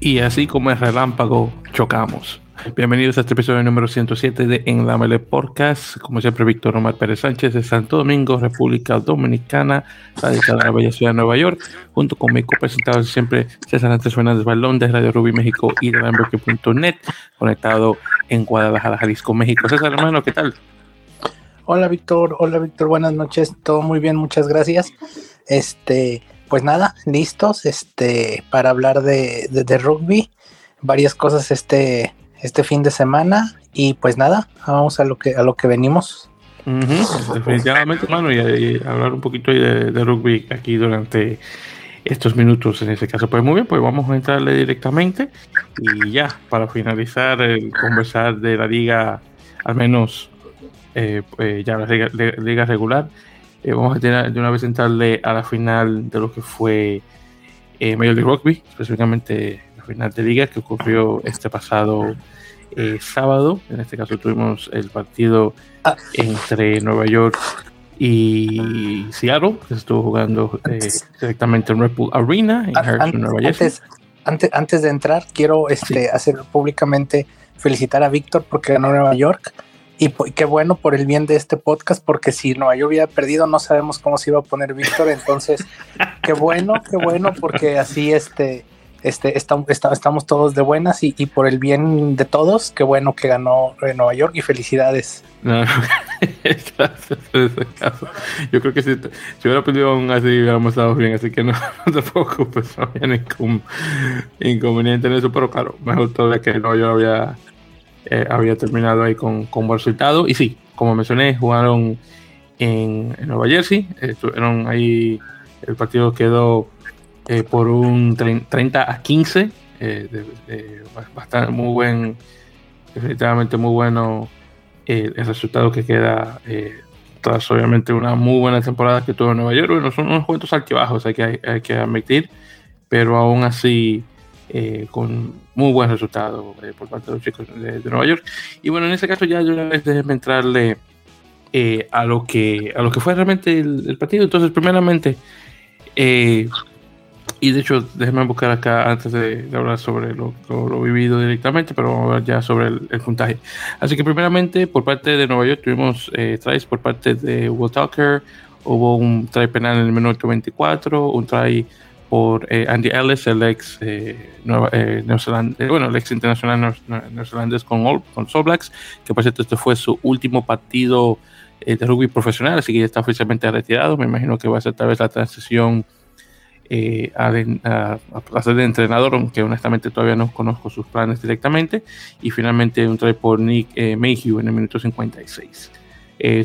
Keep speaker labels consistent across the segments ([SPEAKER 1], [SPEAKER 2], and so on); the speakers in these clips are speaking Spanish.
[SPEAKER 1] Y así como es relámpago, chocamos. Bienvenidos a este episodio número 107 de En la Mele Podcast. Como siempre, Víctor Omar Pérez Sánchez de Santo Domingo, República Dominicana, radicada en la bella ciudad de Nueva York, junto con mi copresentado siempre, César Antes Fernández Balón de Radio Rubí México y de Lamberque.net, conectado en Guadalajara, Jalisco, México. César, hermano, ¿qué tal?
[SPEAKER 2] Hola, Víctor. Hola, Víctor. Buenas noches. Todo muy bien, muchas gracias. Este pues nada, listos este, para hablar de, rugby, varias cosas este, este fin de semana y pues nada, vamos a lo que, a lo que venimos.
[SPEAKER 1] definitivamente, hermano, y, hablar un poquito de, de, rugby aquí durante estos minutos en ese caso. Pues muy bien, pues vamos a entrarle directamente y ya, para finalizar, el conversar de la liga, al menos eh, pues ya la liga regular. Eh, vamos a tener de una vez entrarle a la final de lo que fue eh, Major League Rugby, específicamente la final de liga que ocurrió este pasado eh, sábado. En este caso tuvimos el partido ah. entre Nueva York y Seattle, que se estuvo jugando directamente en Red Bull Arena en
[SPEAKER 2] Harrison, Nueva Jersey. Antes, antes, de entrar, quiero este, hacer públicamente felicitar a Víctor porque ganó Nueva York y, qué bueno por el bien de este podcast, porque si Nueva York hubiera perdido, no sabemos cómo se iba a poner Víctor. Entonces, qué bueno, qué bueno, porque así este, este, estamos todos de buenas y, por el bien de todos, qué bueno que ganó Nueva York y felicidades.
[SPEAKER 1] Yo creo que si, si hubiera perdido aún así, hubiéramos estado bien, así que no, te preocupes, no había ningún inconveniente en eso, pero claro, mejor todavía que Nueva York había eh, había terminado ahí con, con buen resultado. Y sí, como mencioné, jugaron en, Nueva Jersey. Estuvieron ahí, el partido quedó eh, por un 30 a 15. Eh, bastante muy buen, definitivamente muy bueno el resultado que queda tras obviamente una muy buena temporada que tuvo en Nueva York. Bueno, son unos cuentos altibajos, hay que, hay que admitir, pero aún así eh, con muy buen resultado eh, por parte de los chicos de, Nueva York. Y bueno, en este caso ya yo una vez déjeme entrarle eh, a, lo que, a lo que fue realmente el, partido. Entonces, primeramente, y de hecho, déjenme buscar acá antes de, hablar sobre lo, lo, vivido directamente, pero vamos a ver ya sobre el, puntaje. Así que primeramente, por parte de Nueva York tuvimos eh, tries por parte de Will Tucker, hubo un try penal en el minuto 24, un try por eh, Andy Ellis, el ex eh, eh, bueno, el ex internacional neozelandés con, All, con que por cierto este fue su último partido de rugby profesional, así que ya está oficialmente retirado. Me imagino que va a ser tal vez la transición a, a, ser de entrenador, aunque honestamente todavía no conozco sus planes directamente. Y finalmente un try por Nick Mayhew en el minuto 56.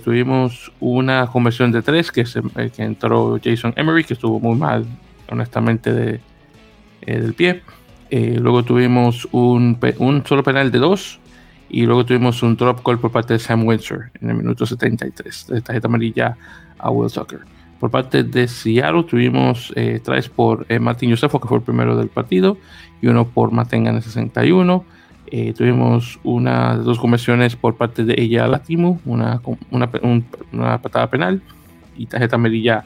[SPEAKER 1] tuvimos una conversión de tres que, se, que entró Jason Emery, que estuvo muy mal honestamente, de, eh, del pie. Eh, luego tuvimos un, un, solo penal de dos. Y luego tuvimos un drop call por parte de Sam Windsor en el minuto 73, de tarjeta amarilla a Will Tucker. Por parte de Seattle tuvimos eh, tres por Martín Josefo, que fue el primero del partido, y uno por Matenga en el 61. tuvimos una, dos conversiones por parte de ella Latimu, una, una, una patada penal y tarjeta amarilla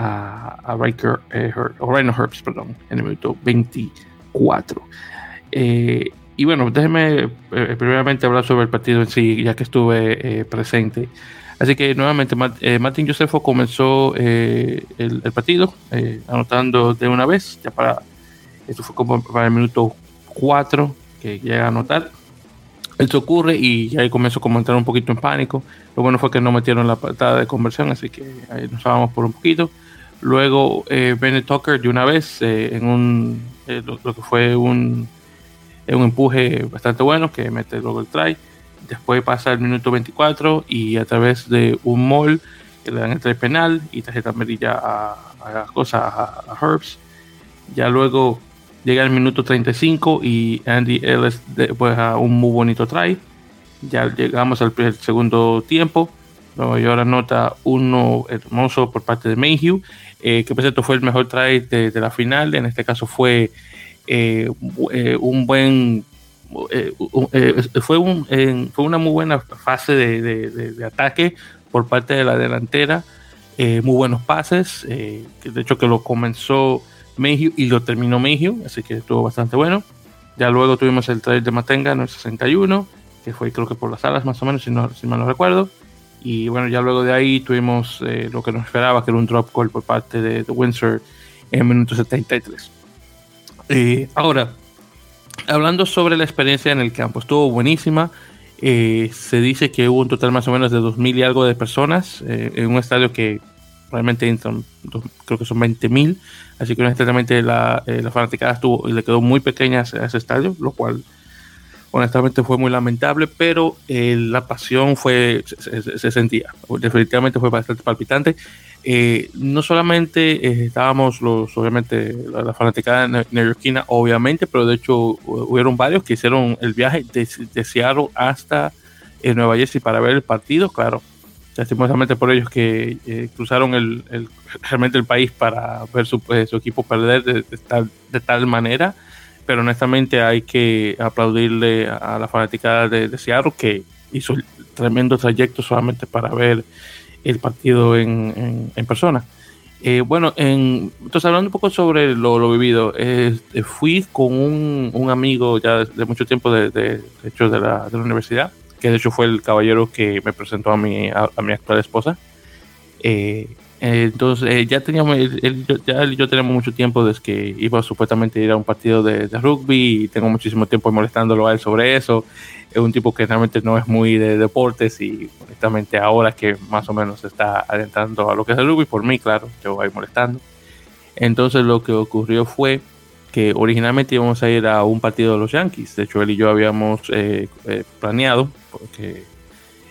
[SPEAKER 1] a, a Riker, eh, Herbs, perdón, en el minuto 24. Eh, y bueno, déjeme eh, primeramente hablar sobre el partido en sí, ya que estuve presente. Así que nuevamente Martín Josefo comenzó el, partido anotando de una vez, ya para, esto fue como para el minuto 4 que llega a anotar. Esto ocurre y ahí comenzó a entrar un poquito en pánico. Lo bueno fue que no metieron la patada de conversión, así que ahí nos vamos por un poquito. Luego eh, Bennett Tucker de una vez eh, en un eh, lo, que fue un, un empuje bastante bueno que mete luego el try. Después pasa el minuto 24 y a través de un mall que le dan el try penal y tarjeta amarilla a, a, a, a Herbs. Ya luego llega el minuto 35 y Andy Ellis después a un muy bonito try. Ya llegamos al segundo tiempo. Nueva York anota uno hermoso por parte de Mayhew eh, que por cierto fue el mejor try de, la final. En este caso fue eh, eh, un buen. fue, un, fue una muy buena fase de, ataque por parte de la delantera muy buenos pases, de hecho que lo comenzó Mayhew y lo terminó Mayhew, así que estuvo bastante bueno. Ya luego tuvimos el trade de Matenga en el 61, que fue creo que por las alas más o menos, si, no, si mal no recuerdo. Y bueno, ya luego de ahí tuvimos lo que nos esperaba, que era un drop call por parte de, de Windsor en minuto 73. ahora, hablando sobre la experiencia en el campo, estuvo buenísima. Eh, se dice que hubo un total más o menos de 2.000 y algo de personas eh, en un estadio que realmente entran, creo que son 20.000. Así que honestamente la, eh, la fanaticada estuvo, le quedó muy pequeña a ese, estadio, lo cual honestamente fue muy lamentable, pero la pasión fue se, sentía. Definitivamente fue bastante palpitante. no solamente estábamos los, obviamente, la, la fanaticada neoyorquina, obviamente, pero de hecho hubieron varios que hicieron el viaje de, Seattle hasta Nueva Jersey para ver el partido, claro lastimosamente por ellos que eh, cruzaron el, realmente el país para ver su, su equipo perder de, tal, de, tal, manera. Pero honestamente hay que aplaudirle a la fanaticada de, de Seattle que hizo el tremendo trayecto solamente para ver el partido en, en, persona. Eh, bueno, en, entonces hablando un poco sobre lo, lo vivido, eh, fui con un, un, amigo ya de, mucho tiempo, de, de, hecho de la, de la universidad, que de hecho fue el caballero que me presentó a mi, a, mi actual esposa. Eh, entonces, eh, ya teníamos, él, ya él y yo tenemos mucho tiempo desde que iba supuestamente a ir a un partido de, rugby y tengo muchísimo tiempo molestándolo a él sobre eso. Es un tipo que realmente no es muy de deportes y honestamente ahora que más o menos está adentrando a lo que es el rugby, por mí, claro, yo voy molestando. Entonces lo que ocurrió fue que originalmente íbamos a ir a un partido de los Yankees. De hecho, él y yo habíamos eh, eh, planeado, porque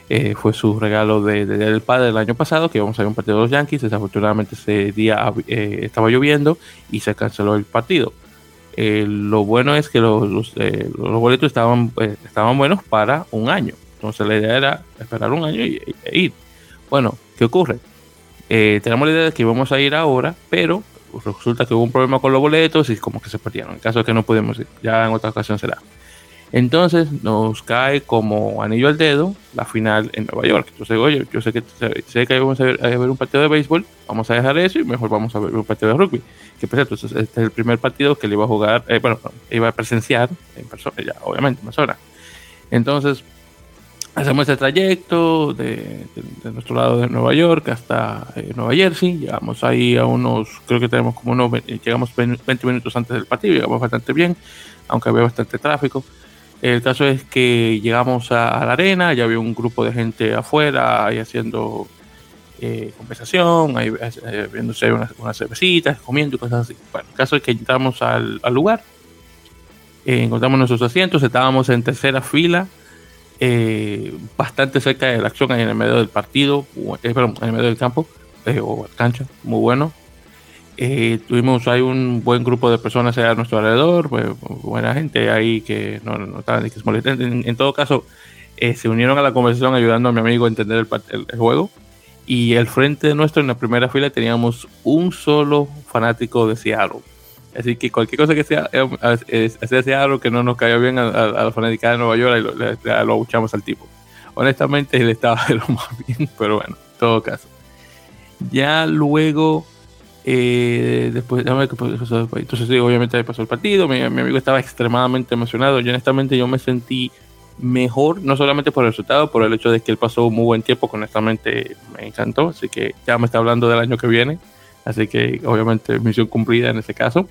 [SPEAKER 1] eh, fue su regalo de, del padre el año pasado, que íbamos a ir a un partido de los Yankees. Desafortunadamente ese día estaba lloviendo y se canceló el partido. lo bueno es que los, los, boletos estaban, estaban buenos para un año. Entonces la idea era esperar un año e ir. Bueno, ¿qué ocurre? tenemos la idea de que íbamos a ir ahora, pero resulta que hubo un problema con los boletos y como que se perdieron. En caso de que no pudimos ir, ya en otra ocasión será. Entonces nos cae como anillo al dedo la final en Nueva York. Entonces, oye, yo sé que, sé que vamos a ver, un partido de béisbol, vamos a dejar eso y mejor vamos a ver un partido de rugby. Que por cierto, este es el primer partido que le iba a jugar, eh, bueno, iba a presenciar en persona, ya, obviamente, en persona. Entonces, hacemos el trayecto de, nuestro lado de Nueva York hasta eh, Nueva Jersey. Llegamos ahí a unos, creo que tenemos como unos, llegamos 20 minutos antes del partido, llegamos bastante bien, aunque había bastante tráfico. El caso es que llegamos a, la arena, ya había un grupo de gente afuera ahí haciendo eh, conversación, ahí eh, viéndose unas, cervecitas, comiendo y cosas así. Bueno, el caso es que entramos al, lugar, encontramos nuestros asientos, estábamos en tercera fila eh, bastante cerca de la acción ahí en el medio del partido, eh, en el medio del campo eh, o cancha, muy bueno. Eh, tuvimos ahí un buen grupo de personas a nuestro alrededor, pues, buena gente ahí que no, no estaban que en, en, todo caso, se unieron a la conversación ayudando a mi amigo a entender el, el, el juego. Y al frente nuestro, en la primera fila, teníamos un solo fanático de Seattle Así que cualquier cosa que sea, eh, sea algo que no nos caiga bien a, la fanática de Nueva York, lo, lo abuchamos al tipo. Honestamente, él estaba de lo más bien, pero bueno, en todo caso. Ya luego, eh, después, entonces sí, obviamente pasó el partido, mi, mi, amigo estaba extremadamente emocionado, yo honestamente yo me sentí mejor, no solamente por el resultado, por el hecho de que él pasó un muy buen tiempo, que honestamente me encantó, así que ya me está hablando del año que viene. Así que obviamente misión cumplida en ese caso,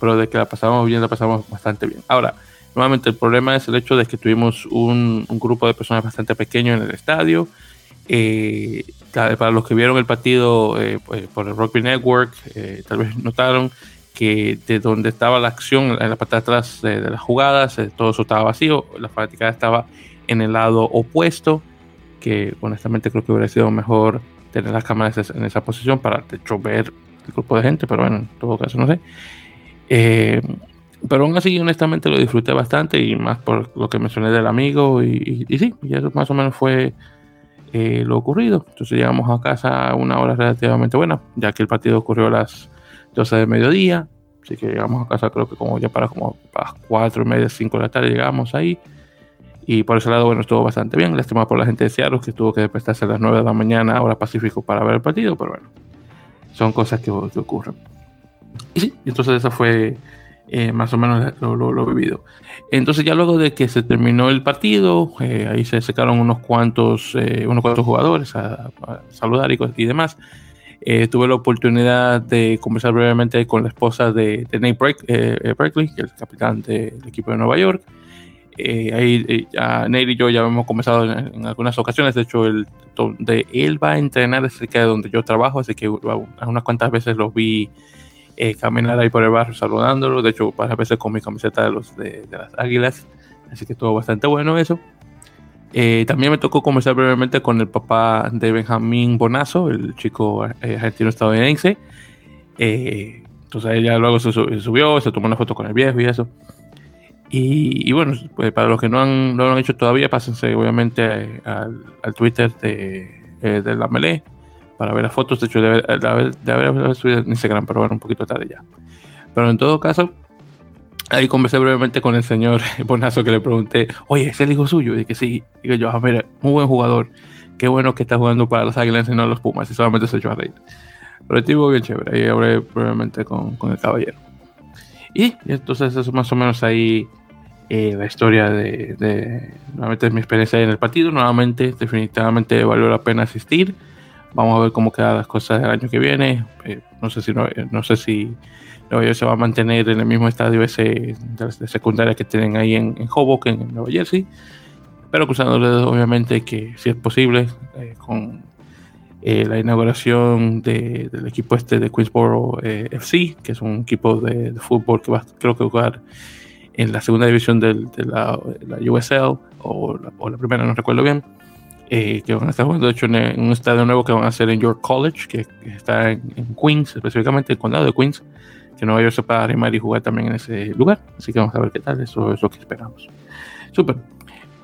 [SPEAKER 1] pero de que la pasamos bien, la pasamos bastante bien. Ahora, nuevamente el problema es el hecho de que tuvimos un, un grupo de personas bastante pequeño en el estadio. Eh, para los que vieron el partido eh, pues, por el Rugby Network, eh, tal vez notaron que de donde estaba la acción, en la parte de atrás de, de las jugadas, eh, todo eso estaba vacío, la fanática estaba en el lado opuesto, que honestamente creo que hubiera sido mejor tener las cámaras en esa posición para de hecho ver el grupo de gente, pero bueno, en todo caso no sé. Eh, pero aún así, honestamente lo disfruté bastante y más por lo que mencioné del amigo y, y, y sí, y eso más o menos fue eh, lo ocurrido. Entonces llegamos a casa a una hora relativamente buena, ya que el partido ocurrió a las 12 de mediodía, así que llegamos a casa creo que como ya para como a las 4 y media, 5 de la tarde llegamos ahí. Y por ese lado, bueno, estuvo bastante bien. Lástima por la gente de Seattle que tuvo que despertarse a las 9 de la mañana, hora Pacífico, para ver el partido, pero bueno, son cosas que, que ocurren. Y sí, entonces esa fue eh, más o menos lo, lo, vivido. Entonces ya luego de que se terminó el partido, eh, ahí se secaron unos cuantos, eh, unos cuantos jugadores a, saludar y, y demás. tuve la oportunidad de conversar brevemente con la esposa de, de Nate Berkeley, el capitán del equipo de Nueva York. ahí ya Nate y yo ya hemos conversado en, algunas ocasiones. De hecho, el, donde él va a entrenar es cerca de donde yo trabajo, así que unas cuantas veces lo vi eh, caminar ahí por el barrio saludándolo. De hecho, varias veces con mi camiseta de, los, de, las águilas. Así que estuvo bastante bueno eso. Eh, también me tocó conversar brevemente con el papá de Benjamín Bonazo, el chico eh, argentino estadounidense. entonces ella luego se, subió, se tomó una foto con el viejo y eso. Y, bueno, pues para los que no, han, no lo han hecho todavía, pásense obviamente al, al Twitter de, de la Melee para ver las fotos. De hecho, de haber, de haber, subido en Instagram, pero bueno, un poquito tarde ya. Pero en todo caso, ahí conversé brevemente con el señor Bonazo que le pregunté, oye, ¿es el hijo suyo? Y que sí. Digo yo, ah, mira, muy buen jugador. Qué bueno que está jugando para los Águilas y no los Pumas. Y solamente se echó a reír. Pero el tipo bien chévere. Ahí hablé brevemente con, con el caballero. Y, entonces eso más o menos ahí eh, la historia de, de, nuevamente mi experiencia en el partido. Nuevamente, definitivamente valió la pena asistir. Vamos a ver cómo quedan las cosas el año que viene. Eh, no sé si no, no sé si se va a mantener en el mismo estadio ese de, secundaria que tienen ahí en, en, Hoboken, en Nueva Jersey. Pero cruzándole obviamente que si es posible eh, con eh, la inauguración de, del equipo este de Queensboro FC, que es un equipo de, fútbol que va creo que jugar en la segunda división de la, USL o la primera, no recuerdo bien eh, que van a estar jugando, de hecho, en, un estadio nuevo que van a hacer en York College, que, está en, Queens, específicamente el condado de Queens, que Nueva York se pueda animar y jugar también en ese lugar. Así que vamos a ver qué tal, eso es lo que esperamos. Súper.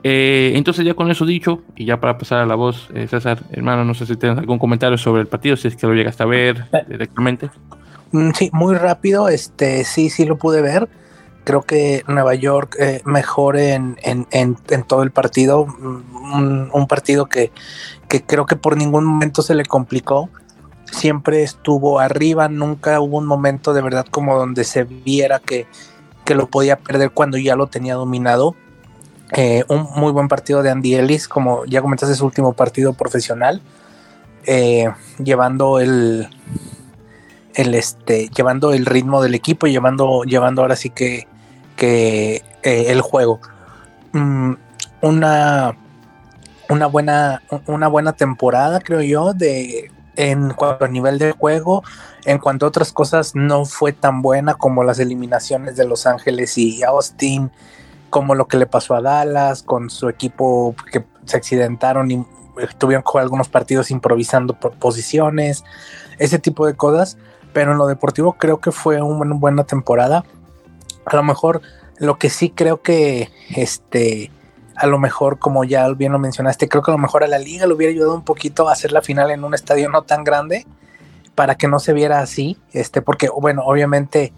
[SPEAKER 1] Eh, entonces, ya con eso dicho, y ya para pasar a la voz, eh, César, hermano, no sé si tienes algún comentario sobre el partido, si es que lo llegaste a ver directamente.
[SPEAKER 2] Mm, sí, muy rápido, este, sí, sí lo pude ver creo que Nueva York eh, mejor en, todo el partido, mm, un, partido que, creo que por ningún momento se le complicó, siempre estuvo arriba, nunca hubo un momento de verdad como donde se viera que, lo podía perder cuando ya lo tenía dominado. Eh, un muy buen partido de Andy Ellis, como ya comentaste, su último partido profesional, eh, llevando el, el este, llevando el ritmo del equipo y llevando, llevando ahora sí que que eh, el juego. Mm, una, una, buena, una buena temporada, creo yo, de, en cuanto a nivel de juego. En cuanto a otras cosas, no fue tan buena como las eliminaciones de Los Ángeles y Austin, como lo que le pasó a Dallas con su equipo que se accidentaron y tuvieron que jugar algunos partidos improvisando por posiciones, ese tipo de cosas. Pero en lo deportivo creo que fue una buena temporada a lo mejor lo que sí creo que este a lo mejor como ya bien lo mencionaste creo que a lo mejor a la liga le hubiera ayudado un poquito a hacer la final en un estadio no tan grande para que no se viera así este porque bueno obviamente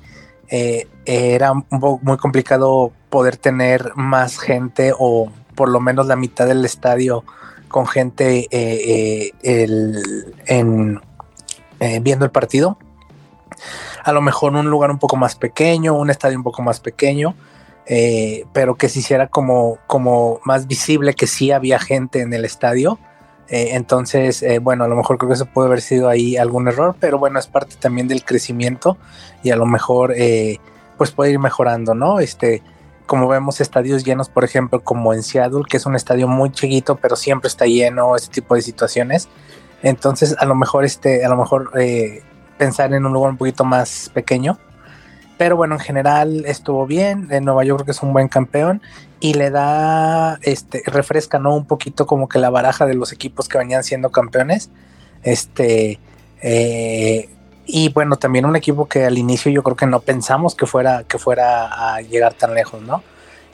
[SPEAKER 2] eh, era muy complicado poder tener más gente o por lo menos la mitad del estadio con gente eh, eh, en, viendo el partido a lo mejor un lugar un poco más pequeño, un estadio un poco más pequeño, eh, pero que se hiciera como, como más visible que sí había gente en el estadio. Eh, entonces, eh, bueno, a lo mejor creo que eso puede haber sido ahí algún error, pero bueno, es parte también del crecimiento y a lo mejor pues puede ir mejorando, ¿no? Este, como vemos estadios llenos, por ejemplo, como en Seattle, que es un estadio muy chiquito, pero siempre está lleno, este tipo de situaciones. Entonces, a lo mejor este, a lo mejor pensar en un lugar un poquito más pequeño. Pero bueno, en general estuvo bien. En Nueva York creo que es un buen campeón y le da, este, refresca, ¿no? Un poquito como que la baraja de los equipos que venían siendo campeones. Este, eh, y bueno, también un equipo que al inicio yo creo que no pensamos que fuera, que fuera a llegar tan lejos, ¿no?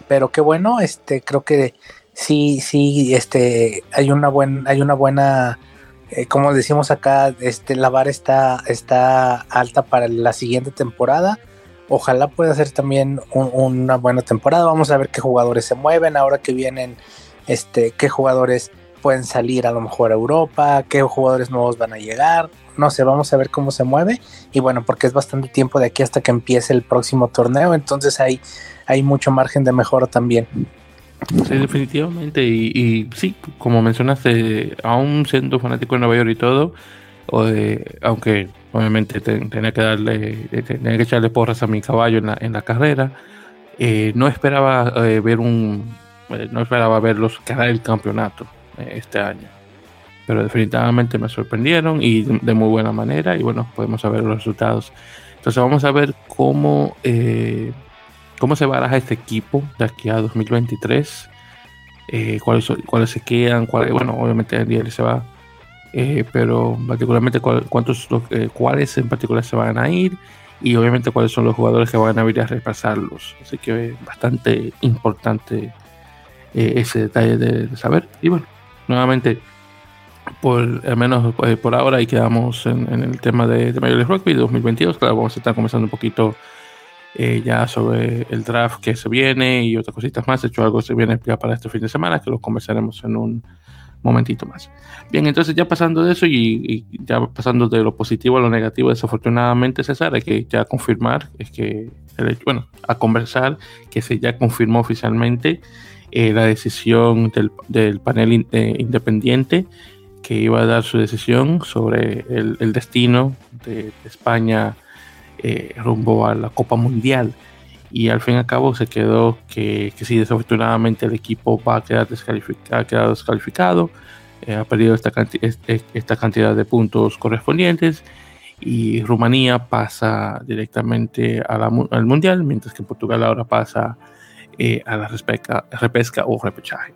[SPEAKER 2] Pero qué bueno, este, creo que sí, sí, este, hay una buena, hay una buena eh, como decimos acá, este, la vara está, está alta para la siguiente temporada. Ojalá pueda ser también una buena temporada. Vamos a ver qué jugadores se mueven ahora que vienen, este, qué jugadores pueden salir a lo mejor a Europa, qué jugadores nuevos van a llegar. No sé, vamos a ver cómo se mueve. Y bueno, porque es bastante tiempo de aquí hasta que empiece el próximo torneo, entonces hay, hay mucho margen de mejora también.
[SPEAKER 1] Sí, definitivamente. Y, sí, como mencionaste, aún siendo fanático de Nueva York y todo, de, aunque obviamente tenía que darle, tenía que echarle porras a mi caballo en la, en la carrera, eh, no esperaba eh, ver un, eh, no esperaba verlos ganar el campeonato este año. Pero definitivamente me sorprendieron y de, muy buena manera y bueno, podemos saber los resultados. Entonces vamos a ver cómo cómo se baraja este equipo de aquí a 2023, eh, cuáles, cuáles se quedan, cuáles, bueno, obviamente el se va, eh, pero particularmente cuántos, eh, cuáles en particular se van a ir y obviamente cuáles son los jugadores que van a venir a repasarlos. Así que es bastante importante ese detalle de, saber. Y bueno, nuevamente, por al menos por ahora y quedamos en, el tema de, de Major League Rugby 2022. Claro, vamos a estar comenzando un poquito eh, ya sobre el draft que se viene y otras cositas más. De hecho, algo se viene ya para este fin de semana que lo conversaremos en un momentito más. Bien, entonces ya pasando de eso y, ya pasando de lo positivo a lo negativo, desafortunadamente, César, hay que ya confirmar, es que, bueno, a conversar que se ya confirmó oficialmente eh, la decisión del, panel eh, independiente que iba a dar su decisión sobre el, destino de España eh, rumbo a la Copa Mundial. Y al fin y al cabo se quedó que, que sí, desafortunadamente el equipo va a quedar descalificado, ha quedado descalificado, eh, ha perdido esta, esta cantidad de puntos correspondientes y Rumanía pasa directamente al Mundial, mientras que Portugal ahora pasa eh, a la repesca, repesca o repechaje.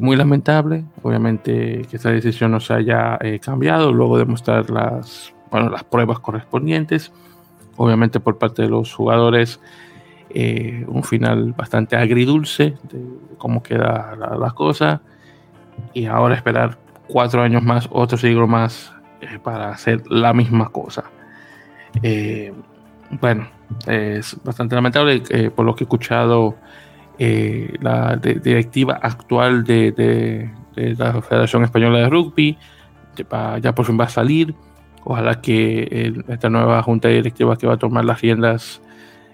[SPEAKER 1] muy lamentable, obviamente, que esta decisión no se haya cambiado luego de mostrar las bueno, las pruebas correspondientes. Obviamente por parte de los jugadores eh, un final bastante agridulce de cómo queda la, cosa. Y ahora esperar cuatro años más, otro siglo más eh, para hacer la misma cosa. Eh, bueno, es bastante lamentable por lo que he escuchado la directiva actual de, la Federación Española de Rugby ya por fin va a salir Ojalá que esta nueva junta directiva que va a tomar las riendas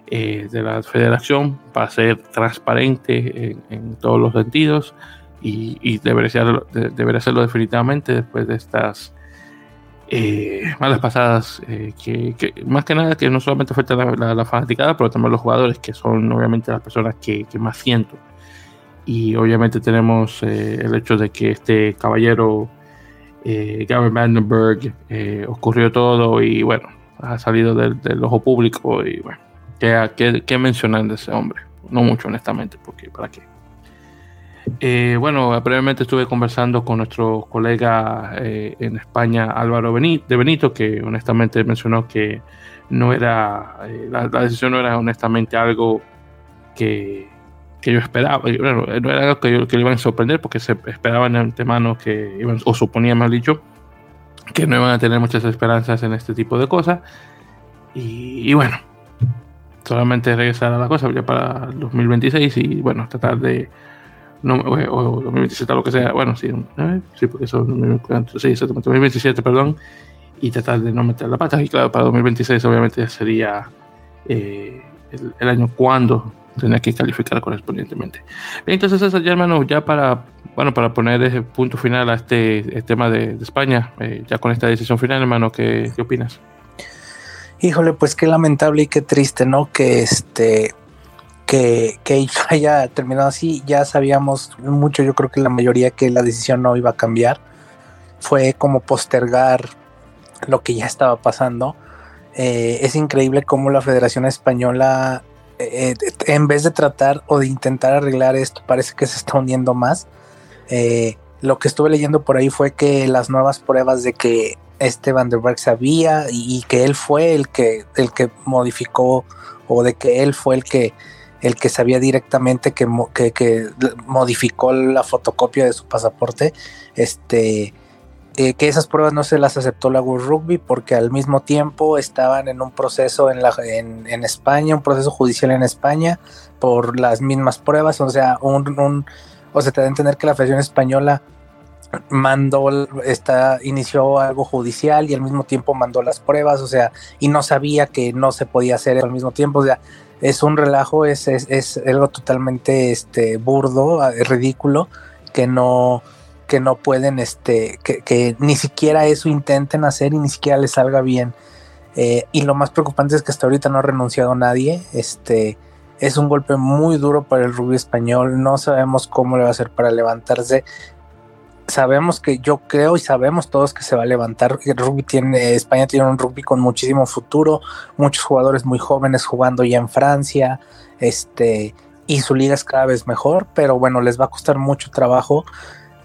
[SPEAKER 1] eh, de la federación va a ser transparente en, todos los sentidos y, debería, hacerlo, debería hacerlo definitivamente después de estas eh, malas pasadas eh, que, más que nada que no solamente afecta la, la, fanaticada pero también los jugadores que son obviamente las personas que, que más siento. Y obviamente tenemos el hecho de que este caballero eh, Gavin Vandenberg, eh, ocurrió todo y bueno, ha salido del, ojo público y bueno, ¿qué, qué, mencionar de ese hombre? No mucho honestamente, porque ¿para qué? Eh, bueno, brevemente estuve conversando con nuestro colega eh, en España, Álvaro Benito, de Benito, que honestamente mencionó que no era, la, decisión no era honestamente algo que, que yo esperaba. Bueno, no era algo que, yo, que le iban a sorprender porque se esperaba en antemano que iban, o suponía más dicho, que no iban a tener muchas esperanzas en este tipo de cosas. Y, bueno, solamente regresar a la cosa ya para el 2026 y bueno, tratar de. No, o 2027, lo que sea. Bueno, sí, sí porque eso sí, 2027, perdón. Y tratar de no meter la pata. Y claro, para 2026, obviamente, sería eh, el, el año cuando tenía que calificar correspondientemente. entonces eso ya hermano, ya para, bueno, para poner ese punto final a este, tema de, España, eh, ya con esta decisión final, hermano, ¿qué, ¿qué, opinas?
[SPEAKER 2] Híjole, pues qué lamentable y qué triste, ¿no? Que este que, que haya terminado así. Ya sabíamos mucho, yo creo que la mayoría que la decisión no iba a cambiar. Fue como postergar lo que ya estaba pasando. Eh, es increíble cómo la Federación Española eh, en vez de tratar o de intentar arreglar esto, parece que se está hundiendo más. Eh, lo que estuve leyendo por ahí fue que las nuevas pruebas de que este Van der Berg sabía y, que él fue el que, el que modificó o de que él fue el que, el que sabía directamente que, que, modificó la fotocopia de su pasaporte, este, eh, que esas pruebas no se las aceptó la World Rugby porque al mismo tiempo estaban en un proceso en, la, en, España, un proceso judicial en España por las mismas pruebas, o sea, un, un o sea, te da a entender que la Federación Española mandó, esta, inició algo judicial y al mismo tiempo mandó las pruebas, o sea, y no sabía que no se podía hacer al mismo tiempo, o sea, es un relajo, es, es, es algo totalmente este, burdo, ridículo, que no, que no pueden, este, que, ni siquiera eso intenten hacer y ni siquiera les salga bien. Eh, y lo más preocupante es que hasta ahorita no ha renunciado nadie. Este es un golpe muy duro para el rugby español. No sabemos cómo le va a hacer para levantarse. Sabemos que yo creo y sabemos todos que se va a levantar. El rugby tiene, España tiene un rugby con muchísimo futuro, muchos jugadores muy jóvenes jugando ya en Francia, este, y su liga es cada vez mejor, pero bueno, les va a costar mucho trabajo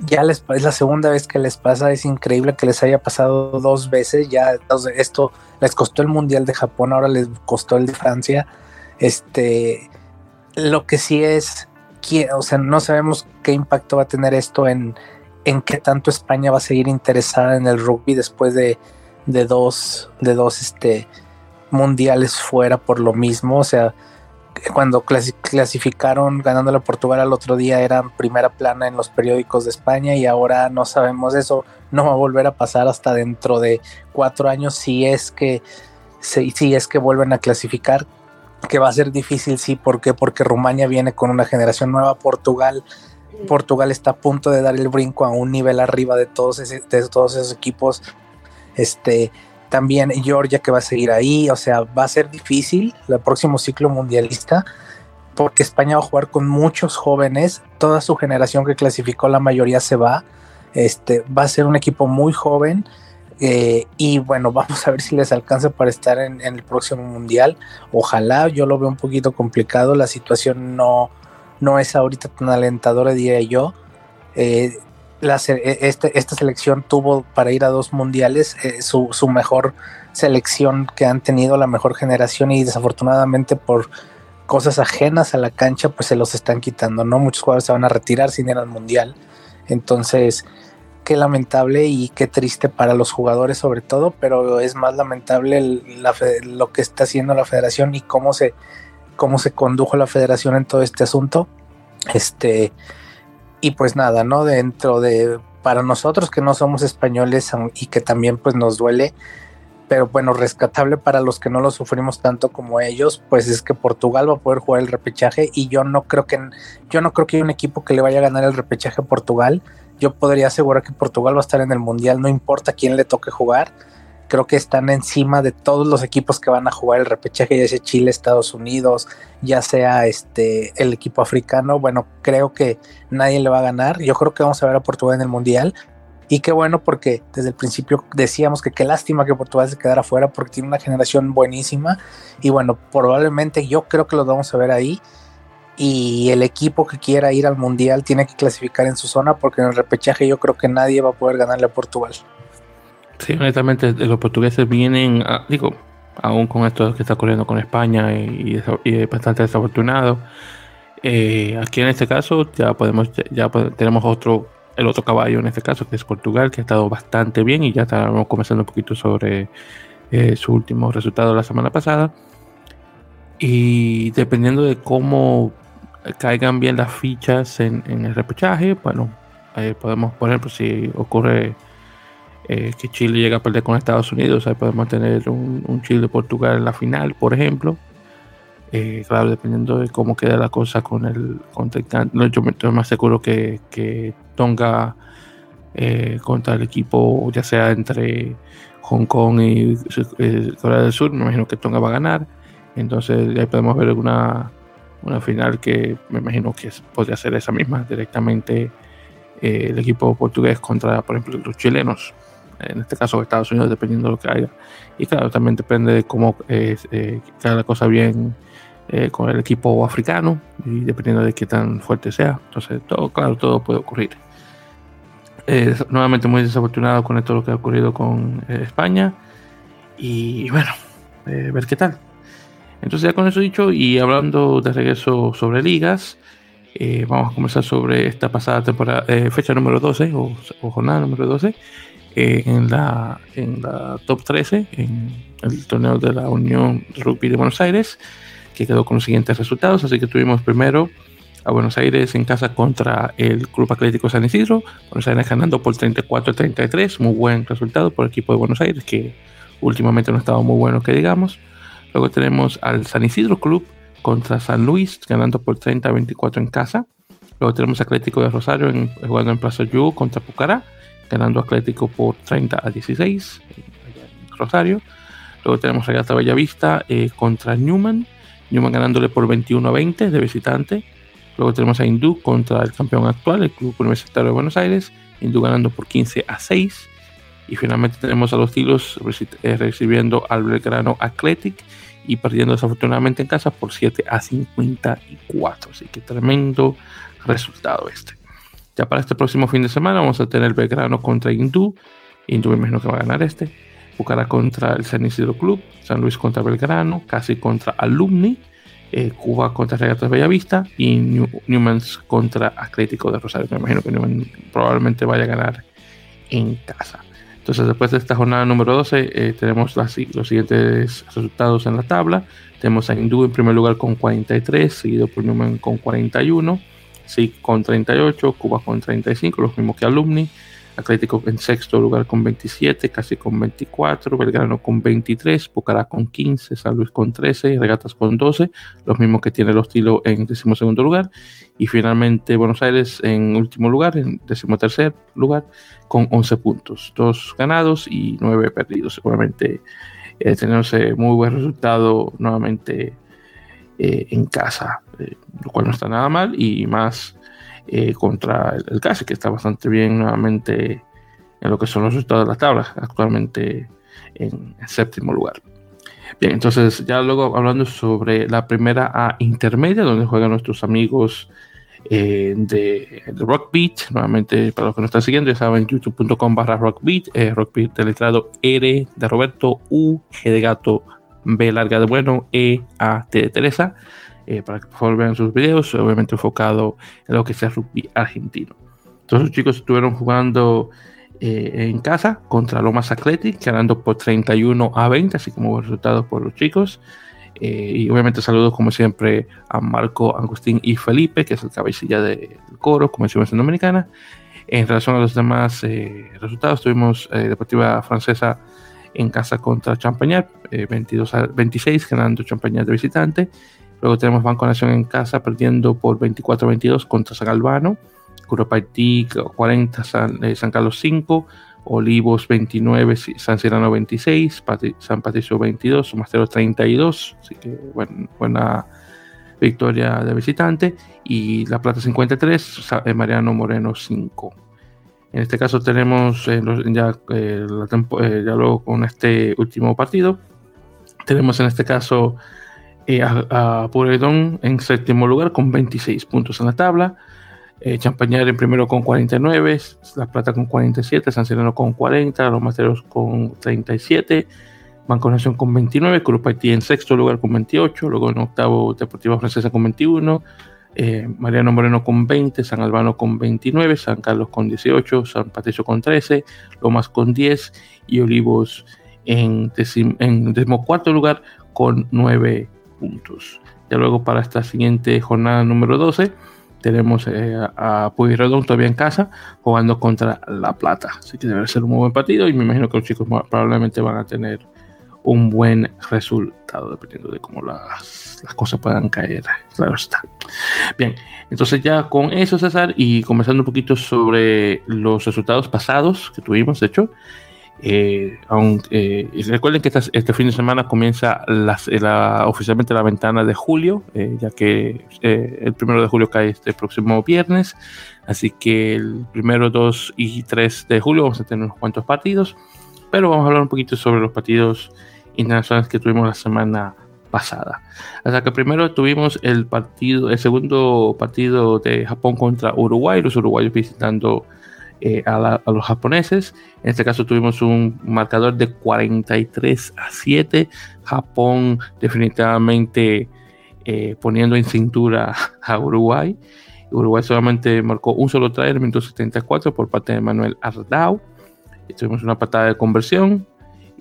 [SPEAKER 2] ya les es la segunda vez que les pasa, es increíble que les haya pasado dos veces, ya esto les costó el Mundial de Japón, ahora les costó el de Francia. Este, lo que sí es, o sea, no sabemos qué impacto va a tener esto en, en qué tanto España va a seguir interesada en el rugby después de, de dos, de dos este, mundiales fuera por lo mismo, o sea, cuando clasificaron ganando la Portugal al otro día eran primera plana en los periódicos de España y ahora no sabemos eso, no va a volver a pasar hasta dentro de cuatro años si es que si, es que vuelven a clasificar, que va a ser difícil, sí, ¿por qué? Porque Rumania viene con una generación nueva, Portugal, Portugal está a punto de dar el brinco a un nivel arriba de todos, de todos esos equipos, este, también Georgia que va a seguir ahí, o sea, va a ser difícil el próximo ciclo mundialista porque España va a jugar con muchos jóvenes, toda su generación que clasificó la mayoría se va, este, va a ser un equipo muy joven eh, y bueno, vamos a ver si les alcanza para estar en, el próximo mundial, ojalá, yo lo veo un poquito complicado, la situación no, no es ahorita tan alentadora diría yo, eh, e, este, esta selección tuvo para ir a dos mundiales eh, su, su, mejor selección que han tenido, la mejor generación y desafortunadamente por cosas ajenas a la cancha pues se los están quitando, ¿no? Muchos jugadores se van a retirar sin ir al mundial. Entonces, qué lamentable y qué triste para los jugadores sobre todo, pero es más lamentable lo que está haciendo la federación y cómo se, cómo se condujo la federación en todo este asunto. Este, y pues nada, ¿no? Dentro de, para nosotros que no somos españoles y que también pues nos duele, pero bueno, rescatable para los que no lo sufrimos tanto como ellos, pues es que Portugal va a poder jugar el repechaje y yo no creo que yo no creo que haya un equipo que le vaya a ganar el repechaje a Portugal. Yo podría asegurar que Portugal va a estar en el mundial, no importa quién le toque jugar creo que están encima de todos los equipos que van a jugar el repechaje, ya sea Chile, Estados Unidos, ya sea este el equipo africano. Bueno, creo que nadie le va a ganar. Yo creo que vamos a ver a Portugal en el Mundial. Y qué bueno porque desde el principio decíamos que qué lástima que Portugal se quedara fuera porque tiene una generación buenísima. Y bueno, probablemente yo creo que los vamos a ver ahí. Y el equipo que quiera ir al Mundial tiene que clasificar en su zona porque en el repechaje yo creo que nadie va a poder ganarle a Portugal.
[SPEAKER 1] Sí, honestamente, los portugueses vienen, digo, aún con esto que está ocurriendo con España y, es bastante desafortunado. Eh, aquí en este caso ya podemos, ya tenemos otro, el otro caballo en este caso que es Portugal, que ha estado bastante bien y ya estábamos conversando un poquito sobre eh, su último resultado la semana pasada. Y dependiendo de cómo caigan bien las fichas en, el repechaje, bueno, eh, podemos, por ejemplo, si ocurre eh, que Chile llega a perder con Estados Unidos, ahí podemos tener un, un Chile-Portugal en la final, por ejemplo. Eh, claro, dependiendo de cómo queda la cosa con el contrincante. No, yo estoy más seguro que, que Tonga eh, contra el equipo, ya sea entre Hong Kong y Corea del Sur, me imagino que Tonga va a ganar. Entonces ahí podemos ver una, una final que me imagino que podría ser esa misma, directamente el equipo portugués contra, por ejemplo, los chilenos en este caso Estados Unidos, dependiendo de lo que haya. Y claro, también depende de cómo eh, eh la cosa bien eh, con el equipo africano y dependiendo de qué tan fuerte sea. Entonces, todo, claro, todo puede ocurrir. nuevamente muy desafortunado con esto lo que ha ocurrido con eh, España. Y bueno, ver qué tal. Entonces ya con eso dicho y hablando de regreso sobre ligas, vamos a comenzar sobre esta pasada temporada, fecha número 12 o, o jornada número 12 en, la, en la top 13 en el torneo de la Unión Rugby de Buenos Aires, que quedó con los siguientes resultados. Así que tuvimos primero a Buenos Aires en casa contra el Club Atlético San Isidro. Buenos Aires ganando por 34-33, muy buen resultado por el equipo de Buenos Aires, que últimamente no estaba muy bueno, que digamos. Luego tenemos al San Isidro Club contra San Luis, ganando por 30-24 en casa. Luego tenemos Atlético de Rosario en, jugando en Plaza Yu contra Pucará, ganando Atlético por 30 a 16 en Rosario. Luego tenemos Regata Bellavista eh, contra Newman, Newman ganándole por 21 a 20 de visitante. Luego tenemos a Hindú contra el campeón actual, el Club Universitario de Buenos Aires, Hindú ganando por 15 a 6. Y finalmente tenemos a los Tilos eh, recibiendo al Belgrano Athletic y perdiendo desafortunadamente en casa por 7 a 54. Así que tremendo resultado este. Ya para este próximo fin de semana vamos a tener Belgrano contra Hindú. Hindú me imagino que va a ganar este. Bucara contra el San Isidro Club. San Luis contra Belgrano. Casi contra Alumni. Eh, Cuba contra Regatas Bellavista. Y New, Newman's contra Atlético de Rosario. Me imagino que Newman probablemente vaya a ganar en casa. Entonces, después de esta jornada número 12, eh, tenemos los siguientes resultados en la tabla. Tenemos a Hindú en primer lugar con 43, seguido por Newman con 41, SIC con 38, Cuba con 35, los mismos que Alumni. Atlético en sexto lugar con 27, casi con 24, Belgrano con 23, Pucará con 15, San Luis con 13, Regatas con 12, los mismos que tiene el Hostilo en decimosegundo lugar, y finalmente Buenos Aires en último lugar, en decimotercer lugar, con 11 puntos, dos ganados y 9 perdidos. Seguramente eh, tenemos muy buen resultado nuevamente eh, en casa, lo cual no está nada mal, y más eh, contra el, el que está bastante bien nuevamente en lo que son los resultados de la tabla, actualmente en, séptimo lugar. Bien, entonces ya luego hablando sobre la primera A intermedia, donde juegan nuestros amigos eh, de, de, Rockbeat, nuevamente para los que nos están siguiendo, ya saben, youtube.com barra Rockbeat, eh, Rockbeat del letrado R de Roberto, U, G de gato, B larga de bueno, E, A, T de Teresa. Eh, para que por favor vean sus videos, obviamente enfocado en lo que sea rugby argentino. Entonces los chicos estuvieron jugando eh, en casa contra Lomas Athletic, ganando por 31 a 20, así como resultados por los chicos. Eh, y obviamente saludos como siempre a Marco, Agustín y Felipe, que es el cabecilla del coro, como decimos en Dominicana. En relación a los demás resultados, tuvimos Deportiva Francesa en casa contra Champagnat, 22 a 26, ganando Champagnat de visitante. Luego tenemos Banco Nación en casa perdiendo por 24-22 contra San Albano. Curopaití 40, San, eh, San, Carlos 5. Olivos 29, San Cirano 26, San Patricio 22, Somastero 32. Así que buena victoria de visitante. Y La Plata 53, eh, Mariano Moreno 5. En este caso tenemos eh, eh, ya luego con este último partido. Tenemos en este caso eh, a, a en séptimo lugar con 26 puntos en la tabla. Eh, Champañar en primero con 49, La Plata con 47, San Sereno con 40, Los Materos con 37, Banco Nación con 29, Cruz Haití en sexto lugar con 28, luego en octavo Deportiva Francesa con 21, eh, Mariano Moreno con 20, San Albano con 29, San Carlos con 18, San Patricio con 13, Lomas con 10 y Olivos en, en decimocuarto lugar con 9 puntos. Ya luego para esta siguiente jornada número 12 tenemos eh, a Pueyrredón todavía en casa jugando contra La Plata. Así que debe ser un muy buen partido y me imagino que los chicos probablemente van a tener un buen resultado dependiendo de cómo las, las cosas puedan caer. Claro está. Bien, entonces ya con eso César y comenzando un poquito sobre los resultados pasados que tuvimos, de hecho, eh, aunque, eh, recuerden que esta, este fin de semana comienza la, la, oficialmente la ventana de julio, eh, ya que eh, el primero de julio cae este próximo viernes. Así que el primero, 2 y 3 de julio vamos a tener unos cuantos partidos. Pero vamos a hablar un poquito sobre los partidos internacionales que tuvimos la semana pasada. Hasta que primero tuvimos el partido, el segundo partido de Japón contra Uruguay, los uruguayos visitando eh, a, la, a, los japoneses. En este caso tuvimos un marcador de 43 a 7. Japón definitivamente eh, poniendo en cintura a Uruguay. Uruguay solamente marcó un solo try en el minuto 74 por parte de Manuel Ardao. tuvimos una patada de conversión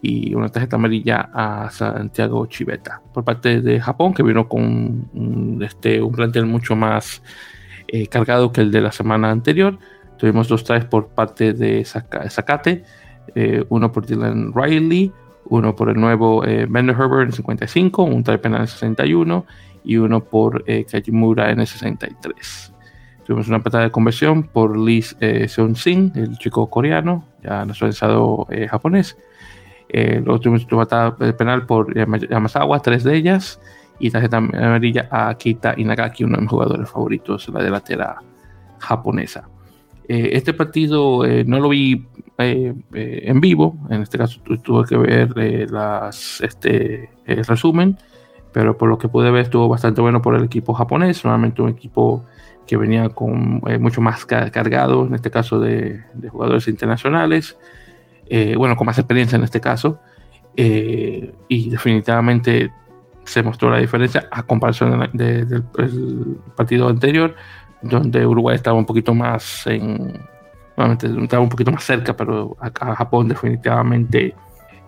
[SPEAKER 1] y una tarjeta amarilla a Santiago Chiveta por parte de Japón, que vino con un, este, un plantel mucho más eh, cargado que el de la semana anterior. Tuvimos dos trajes por parte de Zacate, eh, uno por Dylan Riley, uno por el nuevo eh, Herbert en 55, un traje penal en 61 y uno por eh, Kajimura en 63. Tuvimos una patada de conversión por Lee Seon Sing, el chico coreano, ya nacionalizado japonés. luego tuvimos una patada penal por Yamazawa, tres de ellas, y tarjeta amarilla a Kita Inagaki, uno de mis jugadores favoritos, la delantera japonesa. Eh, este partido eh, no lo vi eh, en vivo, en este caso tuve que ver las, este, el resumen, pero por lo que pude ver estuvo bastante bueno por el equipo japonés, normalmente un equipo que venía con mucho más cargado, en este caso de, jugadores internacionales, bueno, con más experiencia en este caso, y definitivamente se mostró la diferencia a comparación del partido anterior, donde Uruguay estaba un poquito más en, estaba un poquito más cerca, pero acá Japón definitivamente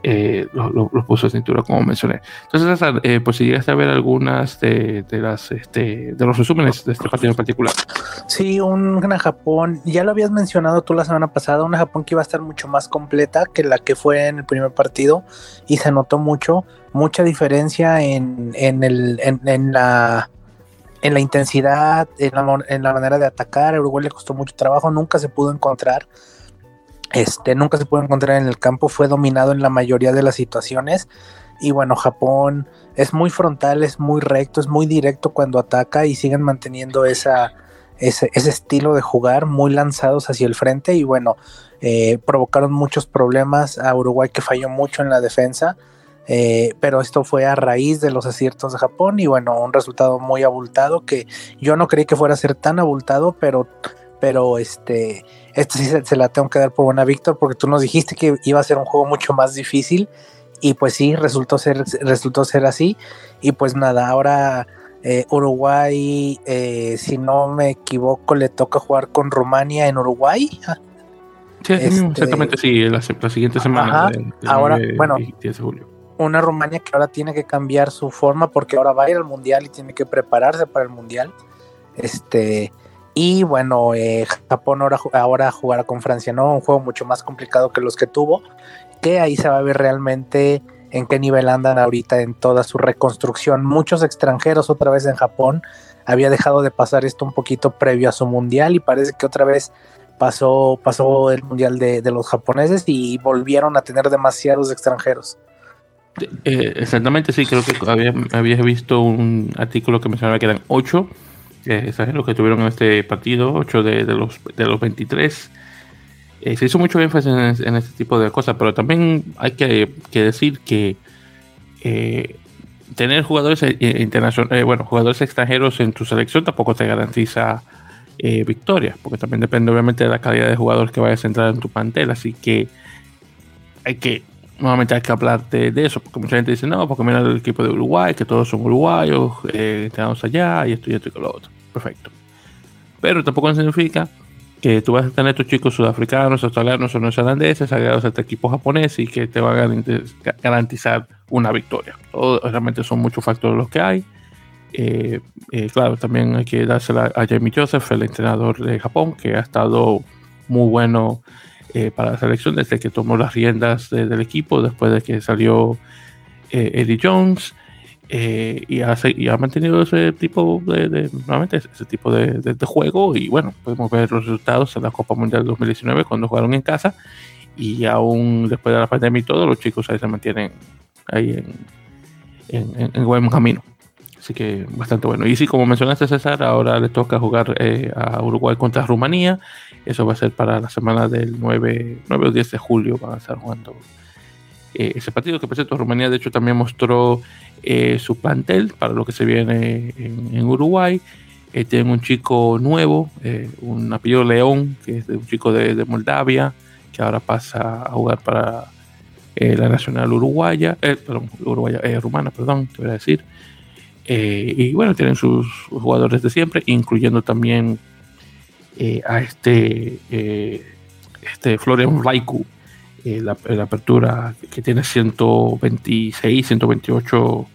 [SPEAKER 1] eh, los puso de cintura, como mencioné. Entonces, eh, pues si llegaste a ver algunas de, las este, de los resúmenes de este partido en particular.
[SPEAKER 2] Sí, una Japón, ya lo habías mencionado tú la semana pasada, una Japón que iba a estar mucho más completa que la que fue en el primer partido y se notó mucho, mucha diferencia en, en, el, en, la en la intensidad, en la, la, manera de atacar. A Uruguay le costó mucho trabajo, nunca se pudo encontrar. Este, nunca se pudo encontrar en el campo, fue dominado en la mayoría de las situaciones. Y bueno, Japón es muy frontal, es muy recto, es muy directo cuando ataca y siguen manteniendo esa, ese, estilo de jugar, muy lanzados hacia el frente. Y bueno, eh, provocaron muchos problemas a Uruguay que falló mucho en la defensa. Eh, pero esto fue a raíz de los aciertos de Japón y bueno, un resultado muy abultado que yo no creí que fuera a ser tan abultado, pero, pero este, este sí se, la tengo que dar por buena Víctor porque tú nos dijiste que iba a ser un juego mucho más difícil y pues sí, resultó ser, resultó ser así y pues nada, ahora eh, Uruguay, eh, si no me equivoco, le toca jugar con Rumania en Uruguay.
[SPEAKER 1] Sí, este, exactamente, sí, la, siguiente semana.
[SPEAKER 2] ahora, bueno, julio una Rumania que ahora tiene que cambiar su forma porque ahora va a ir al mundial y tiene que prepararse para el mundial. Este, y bueno, eh, Japón ahora, ahora jugará con Francia, ¿no? Un juego mucho más complicado que los que tuvo, que ahí se va a ver realmente en qué nivel andan ahorita en toda su reconstrucción. Muchos extranjeros otra vez en Japón. Había dejado de pasar esto un poquito previo a su mundial y parece que otra vez pasó, pasó el mundial de los japoneses y volvieron a tener demasiados extranjeros.
[SPEAKER 1] Eh, exactamente, sí, creo que había, había, visto un artículo que mencionaba que eran 8 eh, que tuvieron en este partido, 8 de, los, de los 23. Eh, se hizo mucho énfasis en, este tipo de cosas, pero también hay que, que decir que eh, tener jugadores internacionales, bueno, jugadores extranjeros en tu selección tampoco te garantiza victoria, porque también depende obviamente de la calidad de jugadores que vayas a entrar en tu plantel, así que hay que nuevamente hay que hablar de, eso, porque mucha gente dice, no, porque mira el equipo de Uruguay, que todos son uruguayos, eh, estamos allá, y esto y esto y lo otro. Perfecto. Pero tampoco significa que tú vas a tener tus chicos sudafricanos, australianos o neozelandeses agregados a este equipo japonés y que te van a garantizar una victoria. realmente son muchos factores los que hay. Eh, eh, claro, también hay que dársela a Jamie Joseph, el entrenador de Japón, que ha estado muy bueno eh, para la selección desde que tomó las riendas del equipo, después de que salió eh, Eddie Jones. Eh, y, ha, y, ha, mantenido ese tipo de, nuevamente ese tipo de, juego. Y bueno podemos ver los resultados en la Copa Mundial 2019 cuando jugaron en casa. Y aún después de la pandemia y todo los chicos ahí se mantienen ahí en, en, buen camino. Así que bastante bueno. Y sí como mencionaste César ahora le toca jugar a Uruguay contra Rumanía eso va a ser para la semana del 9, 9 o 10 de julio. Van a estar jugando eh, ese partido. Que por cierto, Rumanía de hecho también mostró eh, su plantel para lo que se viene en, Uruguay. Eh, tienen un chico nuevo, un apellido León, que es de un chico de, Moldavia, que ahora pasa a jugar para la Nacional Uruguaya, perdón, Uruguaya, rumana, perdón, te voy a decir. y bueno, tienen sus jugadores de siempre, incluyendo también eh, a este, eh, este Florian Raiku, eh, la, apertura que tiene 126, 128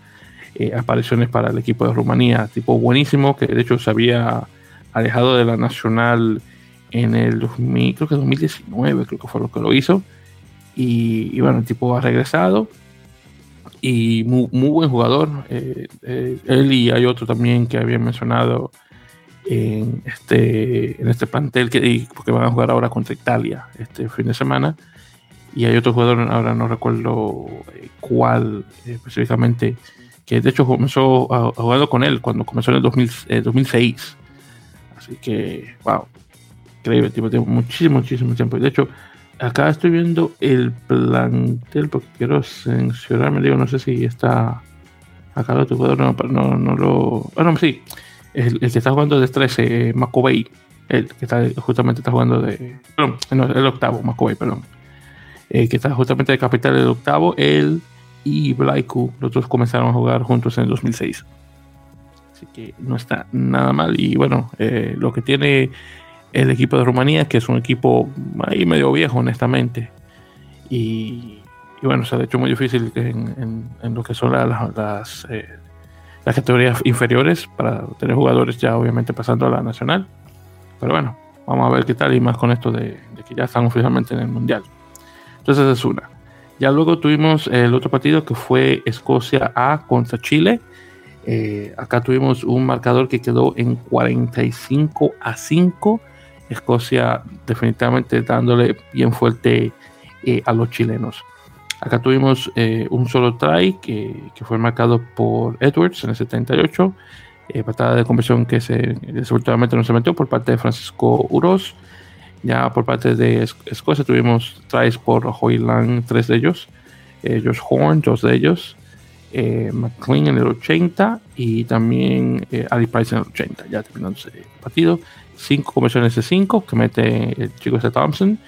[SPEAKER 1] eh, apariciones para el equipo de Rumanía, tipo buenísimo, que de hecho se había alejado de la Nacional en el 2000, creo que 2019, creo que fue lo que lo hizo. Y, bueno, el tipo ha regresado y muy, buen jugador. Eh, él y hay otro también que había mencionado en este, en este plantel que, porque van a jugar ahora contra Italia este fin de semana y hay otro jugador, ahora no recuerdo eh, cuál específicamente, que de hecho comenzó a, jugando con él cuando comenzó en el 2006. Eh, Así que, wow, increíble, tipo, tiene muchísimo, muchísimo tiempo. De hecho, acá estoy viendo el plantel porque quiero censurarme, digo, no sé si está acá el otro jugador, no, no, no lo. Ah, sí, el, que está jugando de 13, Macobey, el que está, justamente está jugando de. Perdón, el octavo, Macobey, perdón eh, que está justamente de capital del octavo, él y Blaiku, los dos comenzaron a jugar juntos en el 2006. Así que no está nada mal. Y bueno, eh, lo que tiene el equipo de Rumanía, que es un equipo ahí medio viejo, honestamente. Y, bueno, se ha hecho muy difícil en, lo que son las, eh, las, categorías inferiores para tener jugadores ya obviamente pasando a la nacional. Pero bueno, vamos a ver qué tal y más con esto de que ya están oficialmente en el Mundial. Entonces es una. Ya luego tuvimos el otro partido que fue Escocia A contra Chile. Eh, acá tuvimos un marcador que quedó en 45 a 5. Escocia definitivamente dándole bien fuerte eh, a los chilenos. Acá tuvimos eh, un solo try que, fue marcado por Edwards en el 78. patada de conversión que se, desafortunadamente no se metió por parte de Francisco Uros. Ya por parte de Escocia tuvimos tries por Hoyland, tres de ellos, eh, Josh Horn, dos de ellos, eh, McLean en el 80 y también eh, Ali Price en el 80, ya terminando el partido. Cinco conversiones de cinco que mete el chico de Thompson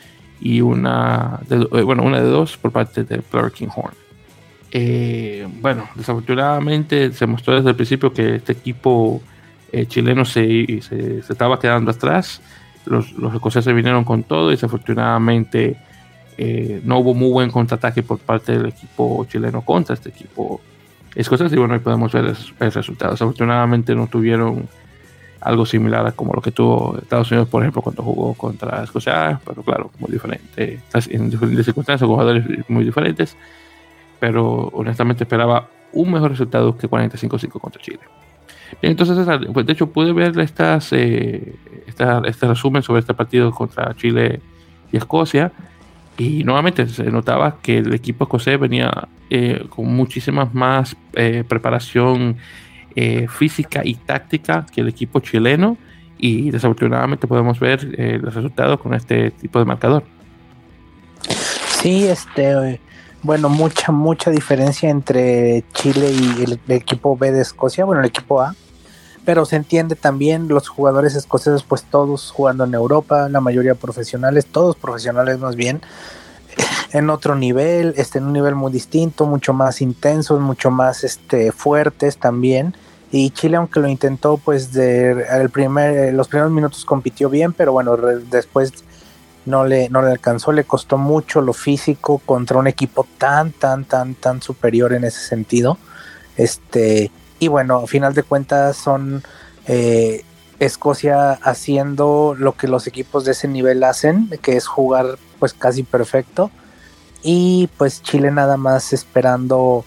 [SPEAKER 1] y una de, eh, bueno, una de dos por parte de Blair King Horn. bueno, desafortunadamente se mostró desde el principio que este equipo chileno se, se, estaba quedando atrás los, los escoceses vinieron con todo y desafortunadamente eh, no hubo muy buen contraataque por parte del equipo chileno contra este equipo escocés y bueno, ahí podemos ver el, resultado. Desafortunadamente no tuvieron algo similar a como lo que tuvo Estados Unidos, por ejemplo, cuando jugó contra Escocia, pero claro, muy diferente, en diferentes circunstancias, jugadores muy diferentes, pero honestamente esperaba un mejor resultado que 45-5 contra Chile entonces, pues de hecho pude ver estas, eh, este resumen sobre este partido contra Chile y Escocia. Y nuevamente se notaba que el equipo escocés venía eh, con muchísimas más eh, preparación física y táctica que el equipo chileno. Y desafortunadamente podemos ver los resultados con este tipo de marcador.
[SPEAKER 2] Sí, este, bueno, mucha, mucha diferencia entre Chile y el, equipo B de Escocia, bueno, el equipo A pero se entiende también los jugadores escoceses, pues todos jugando en Europa, la mayoría profesionales, todos profesionales más bien, en otro nivel, este, en un nivel muy distinto, mucho más intensos, mucho más este, fuertes también. Y Chile, aunque lo intentó, pues de el primer, los primeros minutos compitió bien, pero bueno, después no le, no le alcanzó, le costó mucho lo físico contra un equipo tan, tan, tan, tan superior en ese sentido. Este, y bueno, a final de cuentas son eh, Escocia haciendo lo que los equipos de ese nivel hacen, que es jugar pues casi perfecto. Y pues Chile nada más esperando,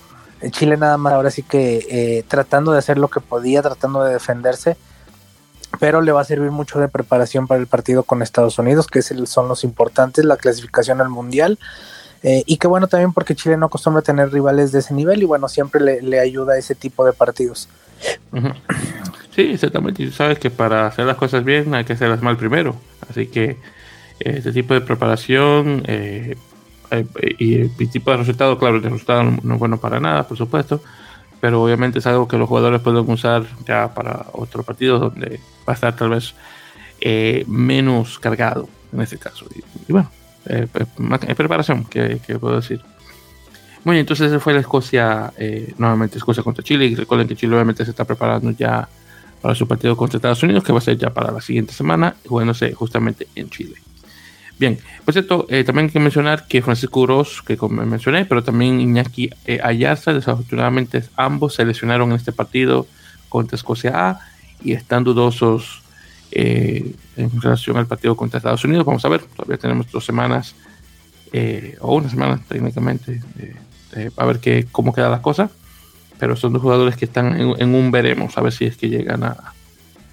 [SPEAKER 2] Chile nada más ahora sí que eh, tratando de hacer lo que podía, tratando de defenderse. Pero le va a servir mucho de preparación para el partido con Estados Unidos, que son los importantes, la clasificación al Mundial. Eh, y qué bueno también porque Chile no acostumbra a tener rivales de ese nivel y bueno, siempre le, ayuda a ese tipo de partidos.
[SPEAKER 1] Sí, exactamente. Y sabes que para hacer las cosas bien hay que hacerlas mal primero. Así que este tipo de preparación eh, eh, y el tipo de resultado, claro, el resultado no es bueno para nada, por supuesto, pero obviamente es algo que los jugadores pueden usar ya para otros partidos donde va a estar tal vez menos cargado en este caso. y bueno, eh, eh, preparación, que, puedo decir. Bien, entonces ese fue la Escocia, eh, nuevamente Escocia contra Chile. Y recuerden que Chile obviamente se está preparando ya para su partido contra Estados Unidos, que va a ser ya para la siguiente semana, jugándose justamente en Chile. Bien, por cierto, eh, también hay que mencionar que Francisco Uroz, que como mencioné, pero también Iñaki eh, Ayasa, desafortunadamente ambos se lesionaron en este partido contra Escocia A y están dudosos eh, en relación al partido contra Estados Unidos. Vamos a ver, todavía tenemos dos semanas o una semana técnicamente a ver qué, cómo queda la cosa, pero son dos jugadores que están en, un veremos, a ver si es que llegan a,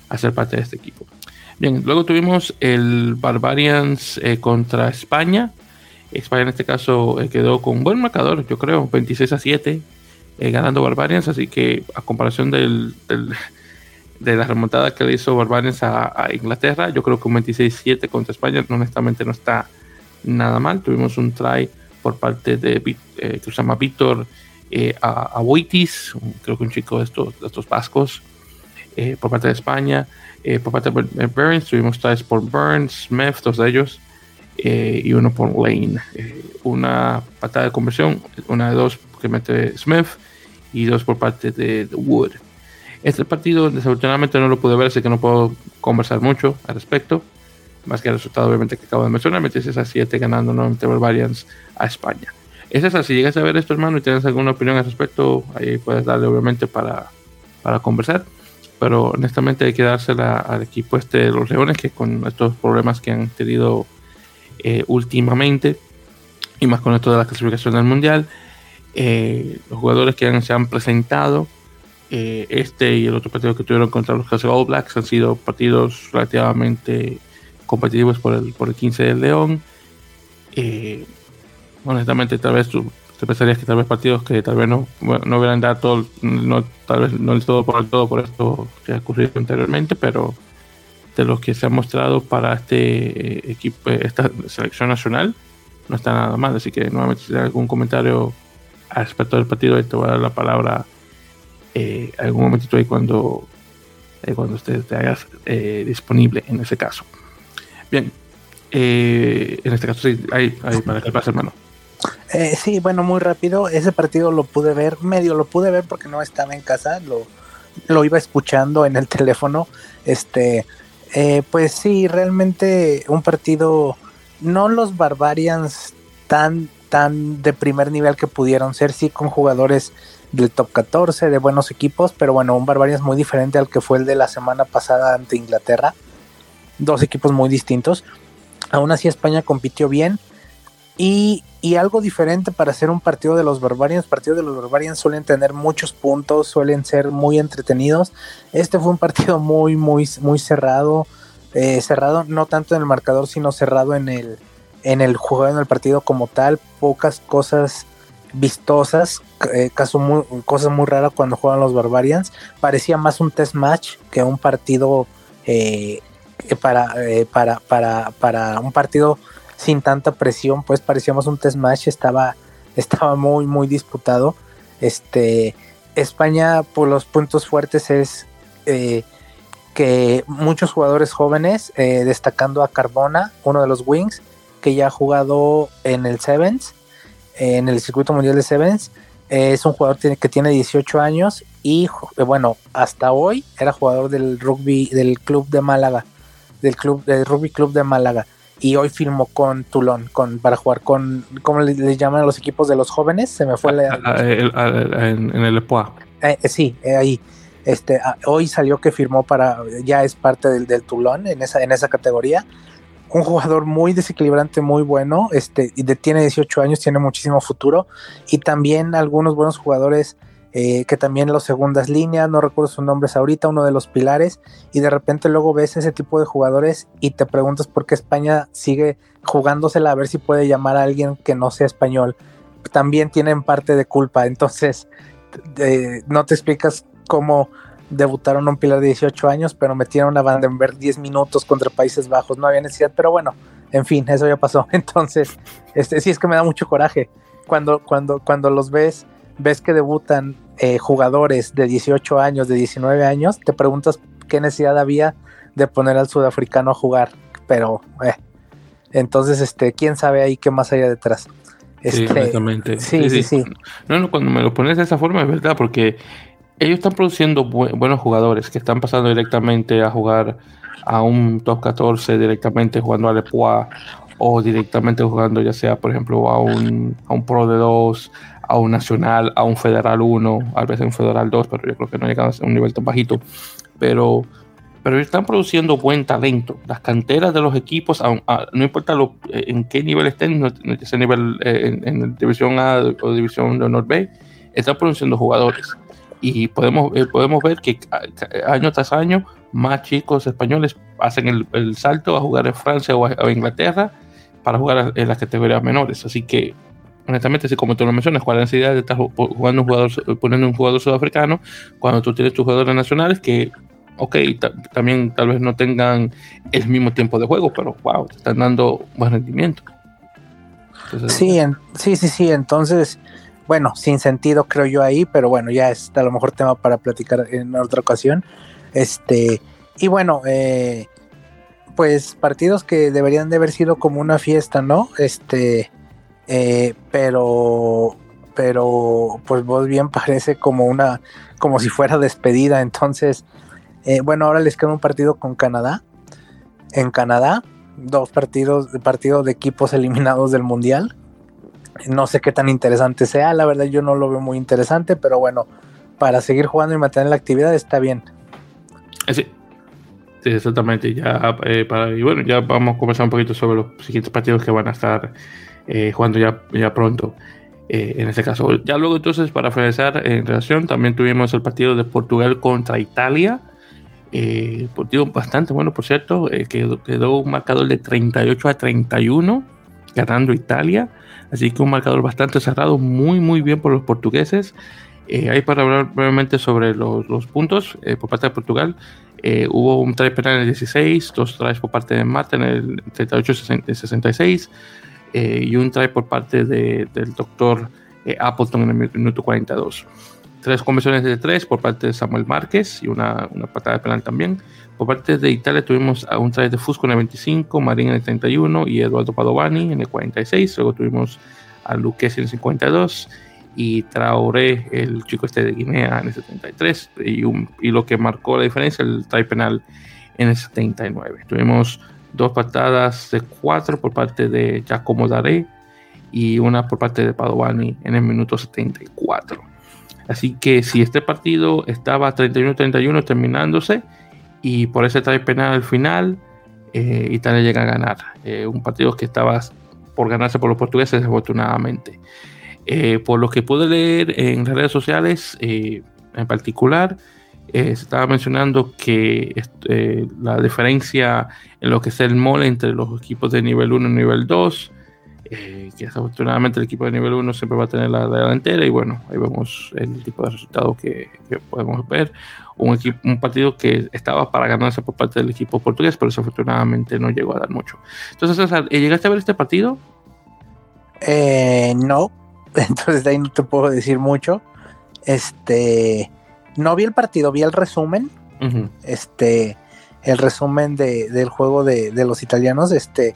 [SPEAKER 1] a ser parte de este equipo. Bien, luego tuvimos el Barbarians eh, contra España. España en este caso eh, quedó con buen marcador, yo creo, 26 a 7, eh, ganando Barbarians. Así que a comparación del, de la remontada que le hizo Barbarians a, Inglaterra, yo creo que un 26-7 contra España honestamente no está nada mal. Tuvimos un try por parte de que se llama Víctor a, creo que un chico de estos, de estos vascos, por parte de España. Eh, por parte de Burns, tuvimos tres por Burns, Smith, dos de ellos, eh, y uno por Lane. Eh, una patada de conversión, una de dos que mete Smith y dos por parte de, Wood. Este partido desafortunadamente no lo pude ver, así que no puedo conversar mucho al respecto. Más que el resultado, obviamente, que acabo de mencionar, metiste a 7 ganando nuevamente Barbarians a España. Es esa, si llegas a ver esto, hermano, y tienes alguna opinión al respecto, ahí puedes darle, obviamente, para, para conversar pero honestamente hay que dársela al equipo este de los Leones que con estos problemas que han tenido eh, últimamente y más con esto de la clasificación del mundial eh, los jugadores que se han presentado eh, este y el otro partido que tuvieron contra los All Blacks han sido partidos relativamente competitivos por el, por el 15 del León. Honestamente tal vez te pensarías que tal vez partidos que tal vez no, no hubieran dado todo, no, tal vez no el todo por el todo por esto que ha ocurrido anteriormente, pero de los que se han mostrado para este eh, equipo, eh, esta selección nacional, no está nada mal. Así que nuevamente si hay algún comentario al respecto del partido, te voy a dar la palabra eh, algún momentito ahí cuando, cuando usted te hagas disponible en ese caso. Bien, en este caso sí, ahí, ahí para que pase, hermano.
[SPEAKER 2] Eh, sí, bueno, muy rápido. Ese partido lo pude ver, medio lo pude ver porque no estaba en casa, lo, lo iba escuchando en el teléfono. Este, eh, pues sí, realmente un partido, no los Barbarians tan, tan de primer nivel que pudieron ser, sí con jugadores del top 14, de buenos equipos, pero bueno, un Barbarians muy diferente al que fue el de la semana pasada ante Inglaterra. Dos equipos muy distintos. Aún así España compitió bien y, algo diferente para hacer un partido de los Barbarians. Partidos de los Barbarians suelen tener muchos puntos, suelen ser muy entretenidos. Este fue un partido muy, muy, muy cerrado. Eh, cerrado no tanto en el marcador, sino cerrado en el, en el juego, en el partido como tal. Pocas cosas vistosas, eh, caso muy, cosas muy raras cuando juegan los Barbarians. Parecía más un test match que un partido eh, para, para, para, para un partido sin tanta presión, pues parecíamos un test match, estaba, estaba muy, muy disputado. Este, España, por los puntos fuertes es eh, que muchos jugadores jóvenes, eh, destacando a Carbona, uno de los Wings, que ya ha jugado en el Sevens, en el circuito mundial de Sevens, es un jugador que tiene 18 años y bueno, hasta hoy era jugador del rugby del club de Málaga, del club del rugby club de Málaga y hoy firmó con Toulon con, para jugar con, ¿cómo le, llaman a los equipos de los jóvenes? Se me fue
[SPEAKER 1] la, ah, ah, en, el EPOA.
[SPEAKER 2] Eh, eh, sí, eh, ahí. Este, ah, hoy salió que firmó para, ya es parte del, del Toulon en esa, en esa categoría. Un jugador muy desequilibrante, muy bueno, este, y de, tiene 18 años, tiene muchísimo futuro. Y también algunos buenos jugadores eh, que también los segundas líneas, no recuerdo sus nombres ahorita, uno de los pilares, y de repente luego ves ese tipo de jugadores y te preguntas por qué España sigue jugándosela a ver si puede llamar a alguien que no sea español. También tienen parte de culpa, entonces no te explicas cómo debutaron un pilar de 18 años, pero metieron a Vandenberg 10 minutos contra Países Bajos, no había necesidad, pero bueno, en fin, eso ya pasó. Entonces, este sí es que me da mucho coraje cuando, cuando, cuando los ves ves que debutan eh, jugadores de 18 años, de 19 años, te preguntas qué necesidad había de poner al sudafricano a jugar, pero eh, entonces, este, quién sabe ahí qué más hay detrás.
[SPEAKER 1] sí, este, exactamente. Sí, sí, sí, No, no, cuando me lo pones de esa forma es verdad, porque ellos están produciendo buenos jugadores que están pasando directamente a jugar a un top 14, directamente jugando a Lepois o directamente jugando ya sea, por ejemplo, a un, a un Pro de 2, a un Nacional, a un Federal 1, a veces un Federal 2, pero yo creo que no llega a un nivel tan bajito. Pero, pero están produciendo buen talento. Las canteras de los equipos, no importa lo, en qué nivel estén, ese nivel eh, en, en, División A o División de Honor B, están produciendo jugadores. Y podemos, eh, podemos ver que año tras año más chicos españoles hacen el, el salto a jugar en Francia o a, Inglaterra para jugar en las categorías menores. Así que, honestamente, si como tú lo mencionas, ¿cuál es la necesidad de estar jugando un jugador, poniendo un jugador sudafricano cuando tú tienes tus jugadores nacionales que, ok, también tal vez no tengan el mismo tiempo de juego, pero wow, te están dando buen rendimiento.
[SPEAKER 2] sí, sí, sí, sí. Entonces, bueno, sin sentido creo yo ahí, pero bueno, ya es a lo mejor tema para platicar en otra ocasión. Este, y bueno, eh, pues partidos que deberían de haber sido como una fiesta, ¿no? Este, eh, pero, pero, pues vos bien parece como una, como si fuera despedida. Entonces, eh, bueno, ahora les queda un partido con Canadá. En Canadá, dos partidos, partido de equipos eliminados del Mundial. No sé qué tan interesante sea, la verdad yo no lo veo muy interesante, pero bueno, para seguir jugando y mantener la actividad está bien.
[SPEAKER 1] Eh, sí, sí exactamente. Ya, eh, para, y bueno, ya vamos a conversar un poquito sobre los siguientes partidos que van a estar eh, jugando ya, ya pronto. en este caso, ya luego entonces para finalizar en relación, también tuvimos el partido de Portugal contra Italia. Eh, partido bastante bueno, por cierto, quedó, quedó un marcador de 38 a 31, ganando Italia. Así que un marcador bastante cerrado, muy muy bien por los portugueses. Eh, ahí para hablar brevemente sobre los, los puntos eh, por parte de Portugal. Eh, hubo un try penal en el 16, dos tries por parte de Marta en el 38-66 y un try por parte de, del doctor Appleton en el minuto 42. Tres conversiones de tres por parte de Samuel Márquez y una, una patada penal también. Por parte de Italia tuvimos un try de Fusco en el 25, Marín en el 31 y Eduardo Padovani en el 46. Luego tuvimos a Luquesi en el 52 y Traoré, el chico este de Guinea, en el 73. Y, y lo que marcó la diferencia, el try penal en el 79. Tuvimos dos patadas de cuatro por parte de Giacomo Daré y una por parte de Padovani en el minuto 74. Así que si este partido estaba 31-31 terminándose, y por ese try penal al final, eh, Italia llega a ganar. Eh, un partido que estaba por ganarse por los portugueses, desafortunadamente. Eh, por lo que pude leer en las redes sociales, en particular, se estaba mencionando que la diferencia en lo que es el mole entre los equipos de nivel 1 y nivel 2 que desafortunadamente el equipo de nivel 1 siempre va a tener la, delantera y bueno, ahí vemos el tipo de resultado que, podemos ver. Un, equipo, un partido que estaba para ganarse por parte del equipo portugués, pero desafortunadamente no llegó a dar mucho. Entonces, César, ¿llegaste a ver este partido?
[SPEAKER 2] Eh, no, entonces de ahí no te puedo decir mucho. Este, no vi el partido, vi el resumen. Este, el resumen de, del juego de, de los italianos. Este,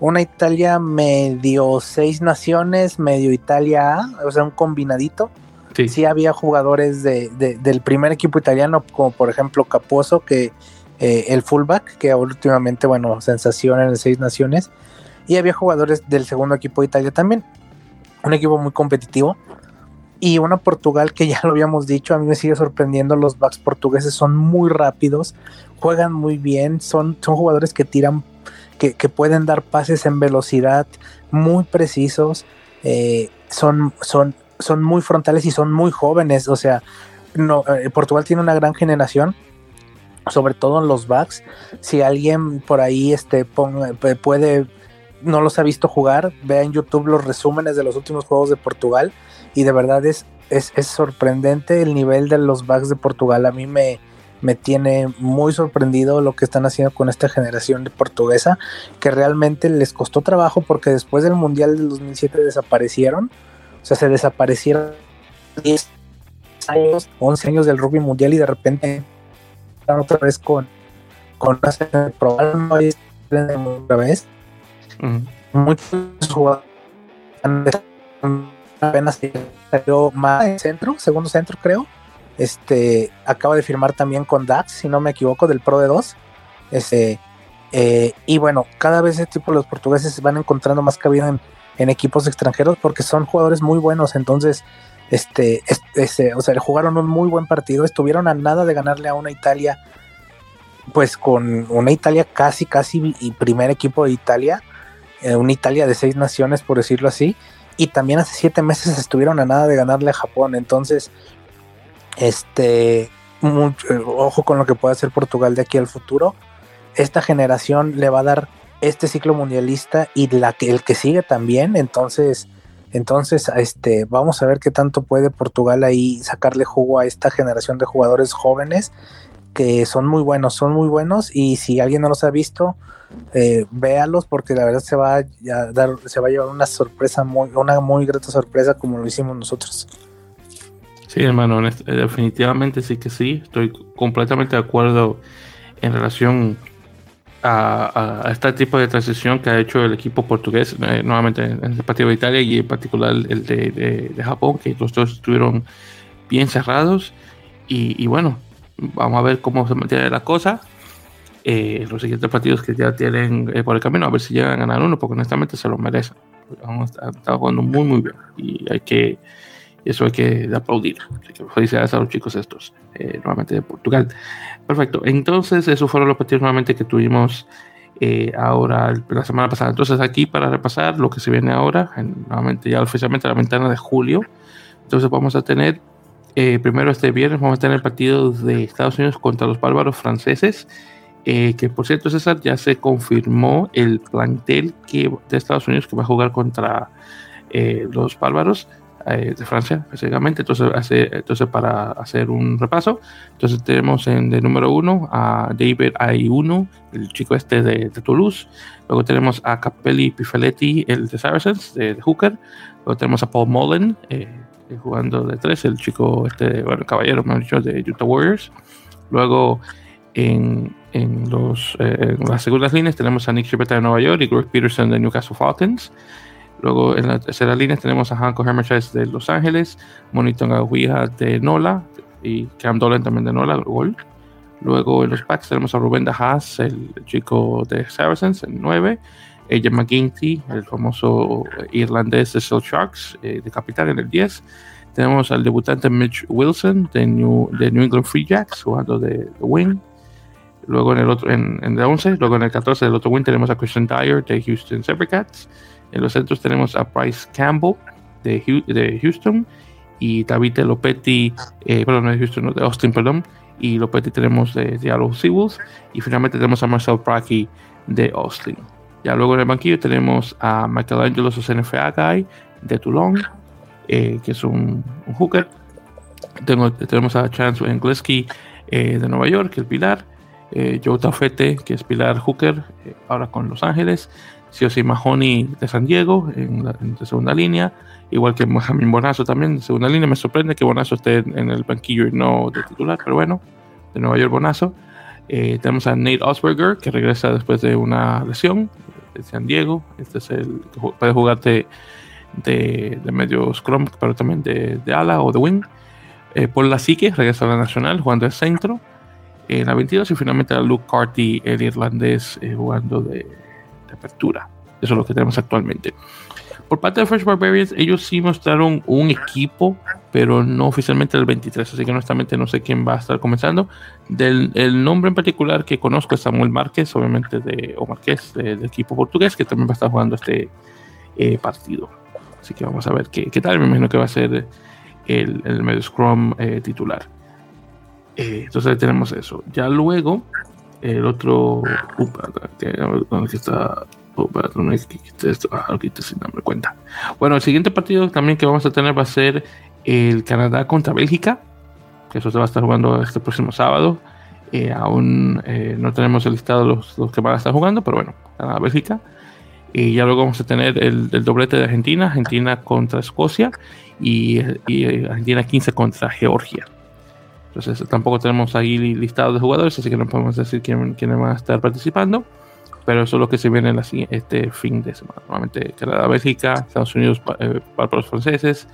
[SPEAKER 2] una Italia medio seis naciones, medio Italia A, o sea, un combinadito. Sí, había jugadores de, del primer equipo italiano, como por ejemplo Caposo, que eh, el fullback, que últimamente, bueno, sensación en el seis naciones. Y había jugadores del segundo equipo de Italia también. Un equipo muy competitivo. Y una Portugal que ya lo habíamos dicho, a mí me sigue sorprendiendo. Los backs portugueses son muy rápidos, juegan muy bien, son, son jugadores que tiran que, pueden dar pases en velocidad muy precisos, eh, son, son, son muy frontales y son muy jóvenes. O sea, no, eh, Portugal tiene una gran generación, sobre todo en los backs. Si alguien por ahí este, puede, no los ha visto jugar, vea en YouTube los resúmenes de los últimos juegos de Portugal y de verdad es, es, es sorprendente el nivel de los backs de Portugal. A mí me, me tiene muy sorprendido lo que están haciendo con esta generación de portuguesa, que realmente les costó trabajo porque después del Mundial del 2007 desaparecieron, o sea, se desaparecieron 10 años, 11 años del rugby mundial y de repente están otra vez con, con probablemente otra vez. Muchos jugadores apenas salió más en centro, segundo centro creo, este acaba de firmar también con Dax, si no me equivoco, del Pro de 2. Este, Eh, y bueno, cada vez este tipo los portugueses van encontrando más cabida en, en, equipos extranjeros porque son jugadores muy buenos. Entonces, este, este, o sea, jugaron un muy buen partido. Estuvieron a nada de ganarle a una Italia, pues con una Italia casi, casi y primer equipo de Italia, eh, una Italia de seis naciones, por decirlo así. Y también hace siete meses estuvieron a nada de ganarle a Japón. Entonces, este, ojo con lo que puede hacer Portugal de aquí al futuro. Esta generación le va a dar este ciclo mundialista y la el que sigue también. Entonces, entonces, este, vamos a ver qué tanto puede Portugal ahí sacarle jugo a esta generación de jugadores jóvenes que son muy buenos, son muy buenos y si alguien no los ha visto, eh, véalos porque la verdad se va a dar, se va a llevar una sorpresa muy, una muy grata sorpresa como lo hicimos nosotros.
[SPEAKER 1] Sí, hermano, eh, definitivamente sí que sí. Estoy completamente de acuerdo en relación a, este tipo de transición que ha hecho el equipo portugués, eh, nuevamente en el partido de Italia y en particular el de, Japón, que los dos estuvieron bien cerrados. Y, bueno, vamos a ver cómo se mantiene la cosa. Eh, los siguientes partidos que ya tienen por el camino, a ver si llegan a ganar uno, porque honestamente se lo merecen. Han estado jugando muy, muy bien y hay que eso hay que aplaudir. Así que felicidades a los chicos estos, eh, nuevamente de Portugal. Perfecto. Entonces, esos fueron los partidos nuevamente que tuvimos eh, ahora la semana pasada. Entonces, aquí para repasar lo que se viene ahora, nuevamente ya oficialmente la ventana de julio. Entonces, vamos a tener eh, primero este viernes, vamos a tener el partido de Estados Unidos contra los bárbaros franceses. que por cierto, César, ya se confirmó el plantel que, de Estados Unidos que va a jugar contra los bárbaros eh, de Francia, básicamente. Entonces, hace, entonces, para hacer un repaso, entonces tenemos en de número uno a David I1, el chico este de, Toulouse. Luego tenemos a Capelli Pifaletti, el de Saracens, de, Hooker. Luego tenemos a Paul Mullen, eh, jugando de tres, el chico este, bueno, caballero, mejor de Utah Warriors. Luego en, en, los, eh, en las segundas líneas tenemos a Nick Chipeta de Nueva York y Greg Peterson de Newcastle Falcons. Luego en la tercera línea tenemos a Hanko Hermachais de Los Ángeles, Moniton Aguija de Nola y Cam Dolan también de Nola, gol. Luego en los packs tenemos a Rubén Haas, el chico de Saracens, en 9. Ella McGinty, el famoso irlandés de Shell Sharks, eh, de capitán en el 10. Tenemos al debutante Mitch Wilson de New, de New England Free Jacks, jugando de, de wing. Luego en el otro, en, en, el 11, luego en el 14 del otro wing tenemos a Christian Dyer de Houston Cats. En los centros tenemos a Bryce Campbell de, Houston y David Lopetti, eh, perdón, de Houston, no, de Austin, perdón, y Lopetti tenemos de Seattle Seawolves y finalmente tenemos a Marcel Pracky de Austin. Ya luego en el banquillo tenemos a Michelangelo CNFA Guy de Toulon, eh, que es un, hooker. tenemos a Chance Engleski eh, de Nueva York, el pilar. Eh, Joe Tafete, que es pilar hooker, eh, ahora con Los Ángeles. Siosi Mahoney de San Diego en la segunda línea, igual que Mohamed Bonazo también de segunda línea. Me sorprende que Bonazo esté en el banquillo y no de titular, pero bueno, de Nueva York Bonazo. Tenemos a Nate Osberger, que regresa después de una lesión de San Diego. Este es el que puede jugar de, de, medio scrum, pero también de, de ala o de wing. Eh, Paul Lasique regresa a la Nacional jugando de centro en la 22 y finalmente a Luke Carty, el irlandés, eh, jugando de, apertura. Eso es lo que tenemos actualmente. Por parte de Fresh Barbarians, ellos sí mostraron un equipo, pero no oficialmente el 23, así que honestamente no sé quién va a estar comenzando. Del el nombre en particular que conozco es Samuel Márquez, obviamente de, o Márquez, del equipo portugués, que también va a estar jugando este eh, partido. Así que vamos a ver qué, qué, tal. Me imagino que va a ser el, el medio Scrum eh, titular. Eh, entonces tenemos eso. Ya luego el otro. ¿Dónde está? No es que esto. Ah, aquí sin darme cuenta. Bueno, el siguiente partido también que vamos a tener va a ser el Canadá contra Bélgica. Que eso se va a estar jugando este próximo sábado. Eh, aún eh, no tenemos el listado de los, los, que van a estar jugando, pero bueno, Canadá-Bélgica. Y ya luego vamos a tener el, el, doblete de Argentina, Argentina contra Escocia y, y Argentina 15 contra Georgia. Entonces tampoco tenemos ahí listados de jugadores, así que no podemos decir quién, quiénes van a estar participando. Pero eso es lo que se viene en este fin de semana. Normalmente Canadá, Bélgica, Estados Unidos eh, para los franceses,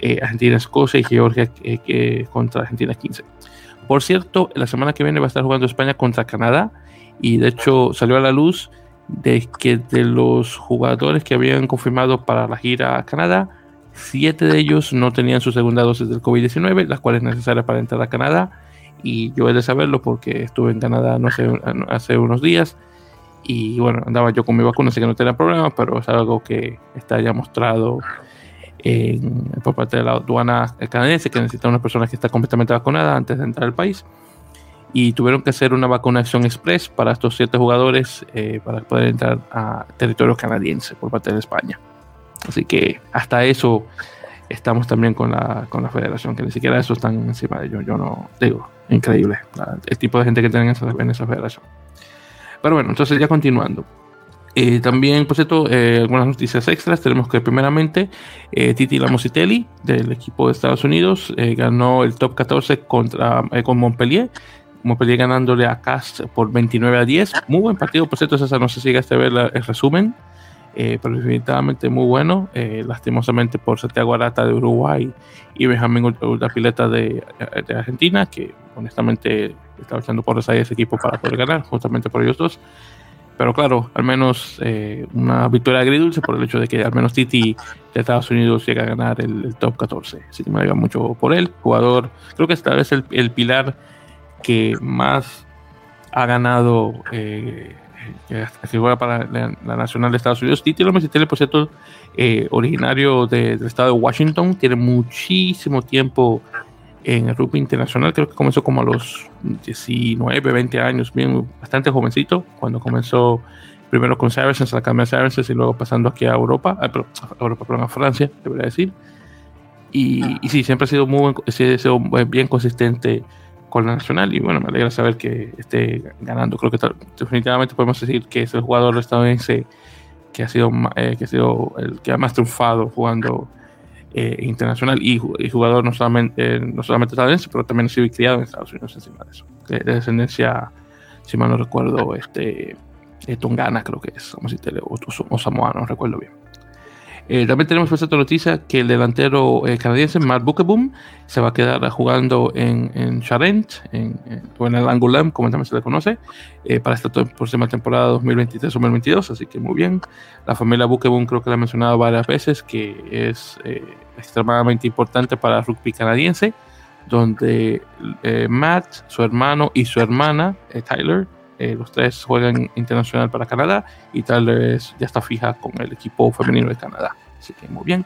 [SPEAKER 1] eh, Argentina, Escocia y Georgia eh, contra Argentina 15. Por cierto, la semana que viene va a estar jugando España contra Canadá y de hecho salió a la luz de que de los jugadores que habían confirmado para la gira a Canadá, siete de ellos no tenían su segunda dosis del COVID-19, las cuales necesarias para entrar a Canadá. Y yo he de saberlo porque estuve en Canadá no sé, hace unos días. Y bueno, andaba yo con mi vacuna, así que no tenía problema, pero es algo que está ya mostrado por parte de la aduana canadiense, que necesita una persona que está completamente vacunada antes de entrar al país y tuvieron que hacer una vacunación express para estos siete jugadores eh, para poder entrar a territorio canadiense por parte de España. Así que hasta eso estamos también con la, con la federación, que ni siquiera eso están encima de ellos. Yo no digo, increíble el tipo de gente que tienen en esa federación. Pero bueno, entonces ya continuando. Eh, también, por cierto, eh, algunas noticias extras. Tenemos que, primeramente, Titi Lamositelli del equipo de Estados Unidos ganó el top 14 contra, con Montpellier peleé ganándole a Cast por 29 a 10. Muy buen partido, por cierto, César, no sé si llegaste a ver el resumen, eh, pero definitivamente muy bueno. Eh, lastimosamente por Santiago Arata de Uruguay y Benjamín Pileta de, de Argentina, que honestamente estaba echando por ahí ese equipo para poder ganar, justamente por ellos dos. Pero claro, al menos eh, una victoria agridulce por el hecho de que al menos Titi de Estados Unidos llega a ganar el, top 14. Así que me alegra mucho por él. Jugador, creo que esta vez el, el pilar que más ha ganado eh, que juega para la, Nacional de Estados Unidos. Titi López por cierto, eh, originario del estado de Washington, tiene muchísimo tiempo en el rugby internacional. Creo que comenzó como a los 19, 20 años, bien bastante jovencito, cuando comenzó primero con Saracens, la Academia Saracens y luego pasando aquí a Europa, a, Europa, perdón, a Francia, debería decir. Y, y sí, siempre ha sido muy sido bien consistente con la nacional y bueno, me alegra saber que esté ganando. Creo que definitivamente podemos decir que es el jugador estadounidense que ha sido, eh, que ha sido el que ha más triunfado jugando eh, internacional y, jugador no solamente, eh, no solamente estadounidense, pero también ha sido criado en Estados Unidos encima de eso. De, descendencia, si mal no recuerdo, este, tongana creo que es, como si te, o, samoano, no recuerdo bien. Eh, también tenemos esta noticia que el delantero eh, canadiense Matt Buckeboom se va a quedar jugando en, en Charent, en, o en el Angoulême, como también se le conoce, eh, para esta próxima temporada 2023-2022. Así que muy bien. La familia Buckeboom creo que la he mencionado varias veces, que es extremadamente importante para el rugby canadiense, donde Matt, su hermano y su hermana, Tyler, los tres juegan internacional para Canadá y Tyler ya está fija con el equipo femenino de Canadá. Así que muy bien.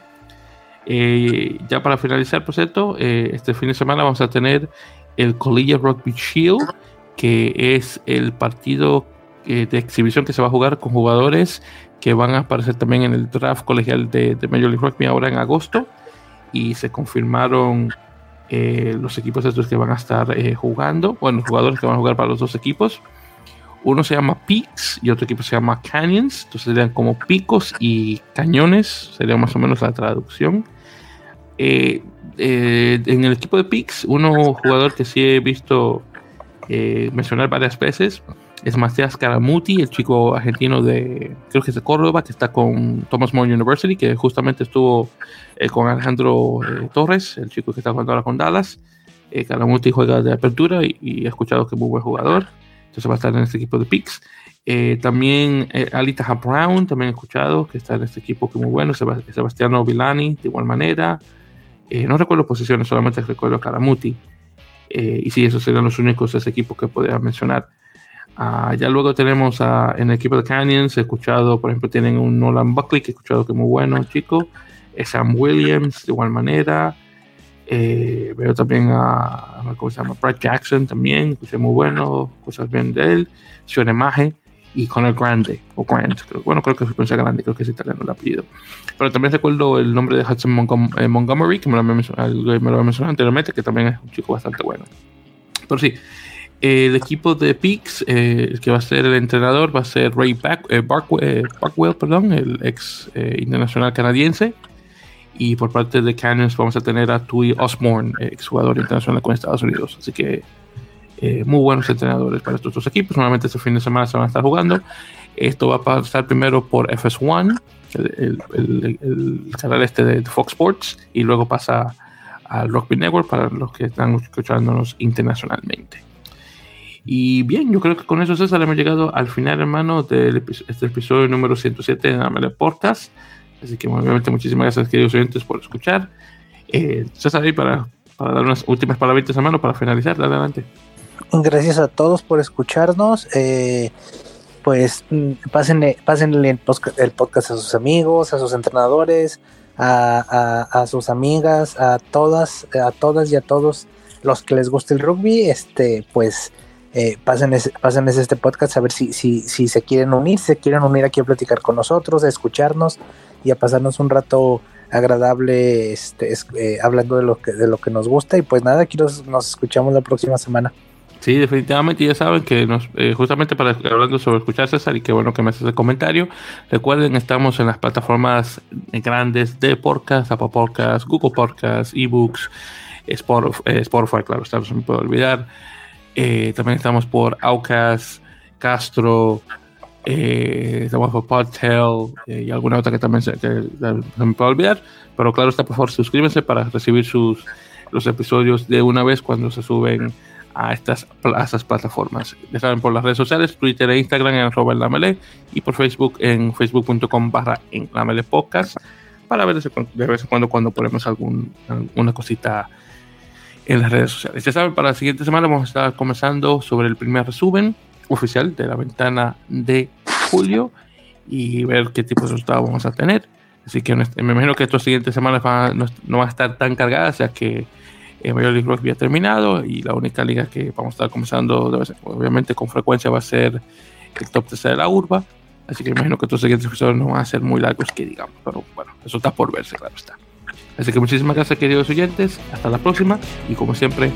[SPEAKER 1] Eh, ya para finalizar, por cierto, eh, este fin de semana vamos a tener el Collegiate Rugby Shield, que es el partido eh, de exhibición que se va a jugar con jugadores que van a aparecer también en el draft colegial de, de Major League Rugby ahora en agosto. Y se confirmaron los equipos estos que van a estar jugando, bueno, los jugadores que van a jugar para los dos equipos. Uno se llama Peaks y otro equipo se llama Canyons. Entonces serían como picos y cañones, sería más o menos la traducción. Eh, eh, en el equipo de Peaks, uno jugador que sí he visto eh, mencionar varias veces es Matías Caramuti, el chico argentino de, creo que es de Córdoba, que está con Thomas More University, que justamente estuvo con Alejandro Torres, el chico que está jugando ahora con Dallas. Caramuti juega de apertura y, y he escuchado que es muy buen jugador. Entonces va a estar en este equipo de Picks. Eh, también eh, Alita Brown, también he escuchado que está en este equipo que muy bueno. Sebastiano Vilani, de igual manera. Eh, no recuerdo posiciones, solamente recuerdo a Caramuti. y sí, esos serían los únicos de ese equipo que podría mencionar. Ah, ya luego tenemos en el equipo de Canyons, he escuchado, por ejemplo, tienen un Nolan Buckley, que he escuchado que muy bueno, chico. Sam Williams, de igual manera. Eh, veo también a, ¿cómo se llama? Brad Jackson también, muy bueno, cosas bien de él. Sean Maje y Conor Grande, o Grant, bueno, creo que se pronuncia Grande, creo que es italiano el apellido. Pero también recuerdo el nombre de Hudson eh, Montgomery, que me lo, había mencionado, anteriormente, que también es un chico bastante bueno. Pero sí, el equipo de Peaks, eh, el que va a ser el entrenador, va a ser Ray Back, Barkwell, perdón, el ex internacional canadiense y por parte de Canyons vamos a tener a Tui Osborne, exjugador internacional con Estados Unidos. Así que eh, muy buenos entrenadores para estos dos equipos. Normalmente este fin de semana se van a estar jugando. Esto va a pasar primero por FS1, el, canal este de Fox Sports, y luego pasa al Rugby Network para los que están escuchándonos internacionalmente. Y bien, yo creo que con eso, César, hemos llegado al final, hermano, de este episodio número 107 de Amele Podcast. Así que, obviamente, muchísimas gracias, queridos oyentes, por escuchar. Eh, César, ahí para, dar unas últimas palabritas, hermano, para finalizar. Adelante.
[SPEAKER 2] Gracias a todos por escucharnos. Eh, pues mm, pásenle, pásenle el, podcast a sus amigos, a sus entrenadores, a, a, sus amigas, a todas, a todas y a todos los que les guste el rugby, este, pues eh, pásenles, este podcast a ver si, se quieren unir, se quieren unir aquí a platicar con nosotros, a escucharnos y a pasarnos un rato agradable este, eh, hablando de lo, que, de lo que nos gusta. Y pues nada, aquí nos escuchamos la próxima semana.
[SPEAKER 1] Sí, definitivamente ya saben que eh, justamente para hablando sobre escuchar César y qué bueno que me haces el comentario. Recuerden, estamos en las plataformas grandes de podcast, Apple Podcast, Google Podcast, eBooks, Spotify, eh, Spotify claro, no se me puede olvidar. También estamos por Outcast, Castro, estamos por Podtail y alguna otra que también se, me puede olvidar. Pero claro está, por favor, suscríbanse para recibir sus los episodios de una vez cuando se suben a estas, a plataformas. Ya saben, por las redes sociales, Twitter e Instagram en arroba en y por Facebook en facebook.com barra en la podcast para ver de vez en cuando cuando ponemos algún, alguna cosita en las redes sociales. Ya saben, para la siguiente semana vamos a estar comenzando sobre el primer resumen oficial de la ventana de julio y ver qué tipo de resultados vamos a tener. Así que me imagino que estas siguientes semanas no, no van a estar tan cargadas, ya que el Major League Rugby ha terminado y la única liga que vamos a estar comenzando, obviamente con frecuencia, va a ser el top 3 de la urba. Así que imagino que estos siguientes episodios no van a ser muy largos, que digamos, pero bueno, eso está por verse, claro está. Así que muchísimas gracias, queridos oyentes. Hasta la próxima y como siempre,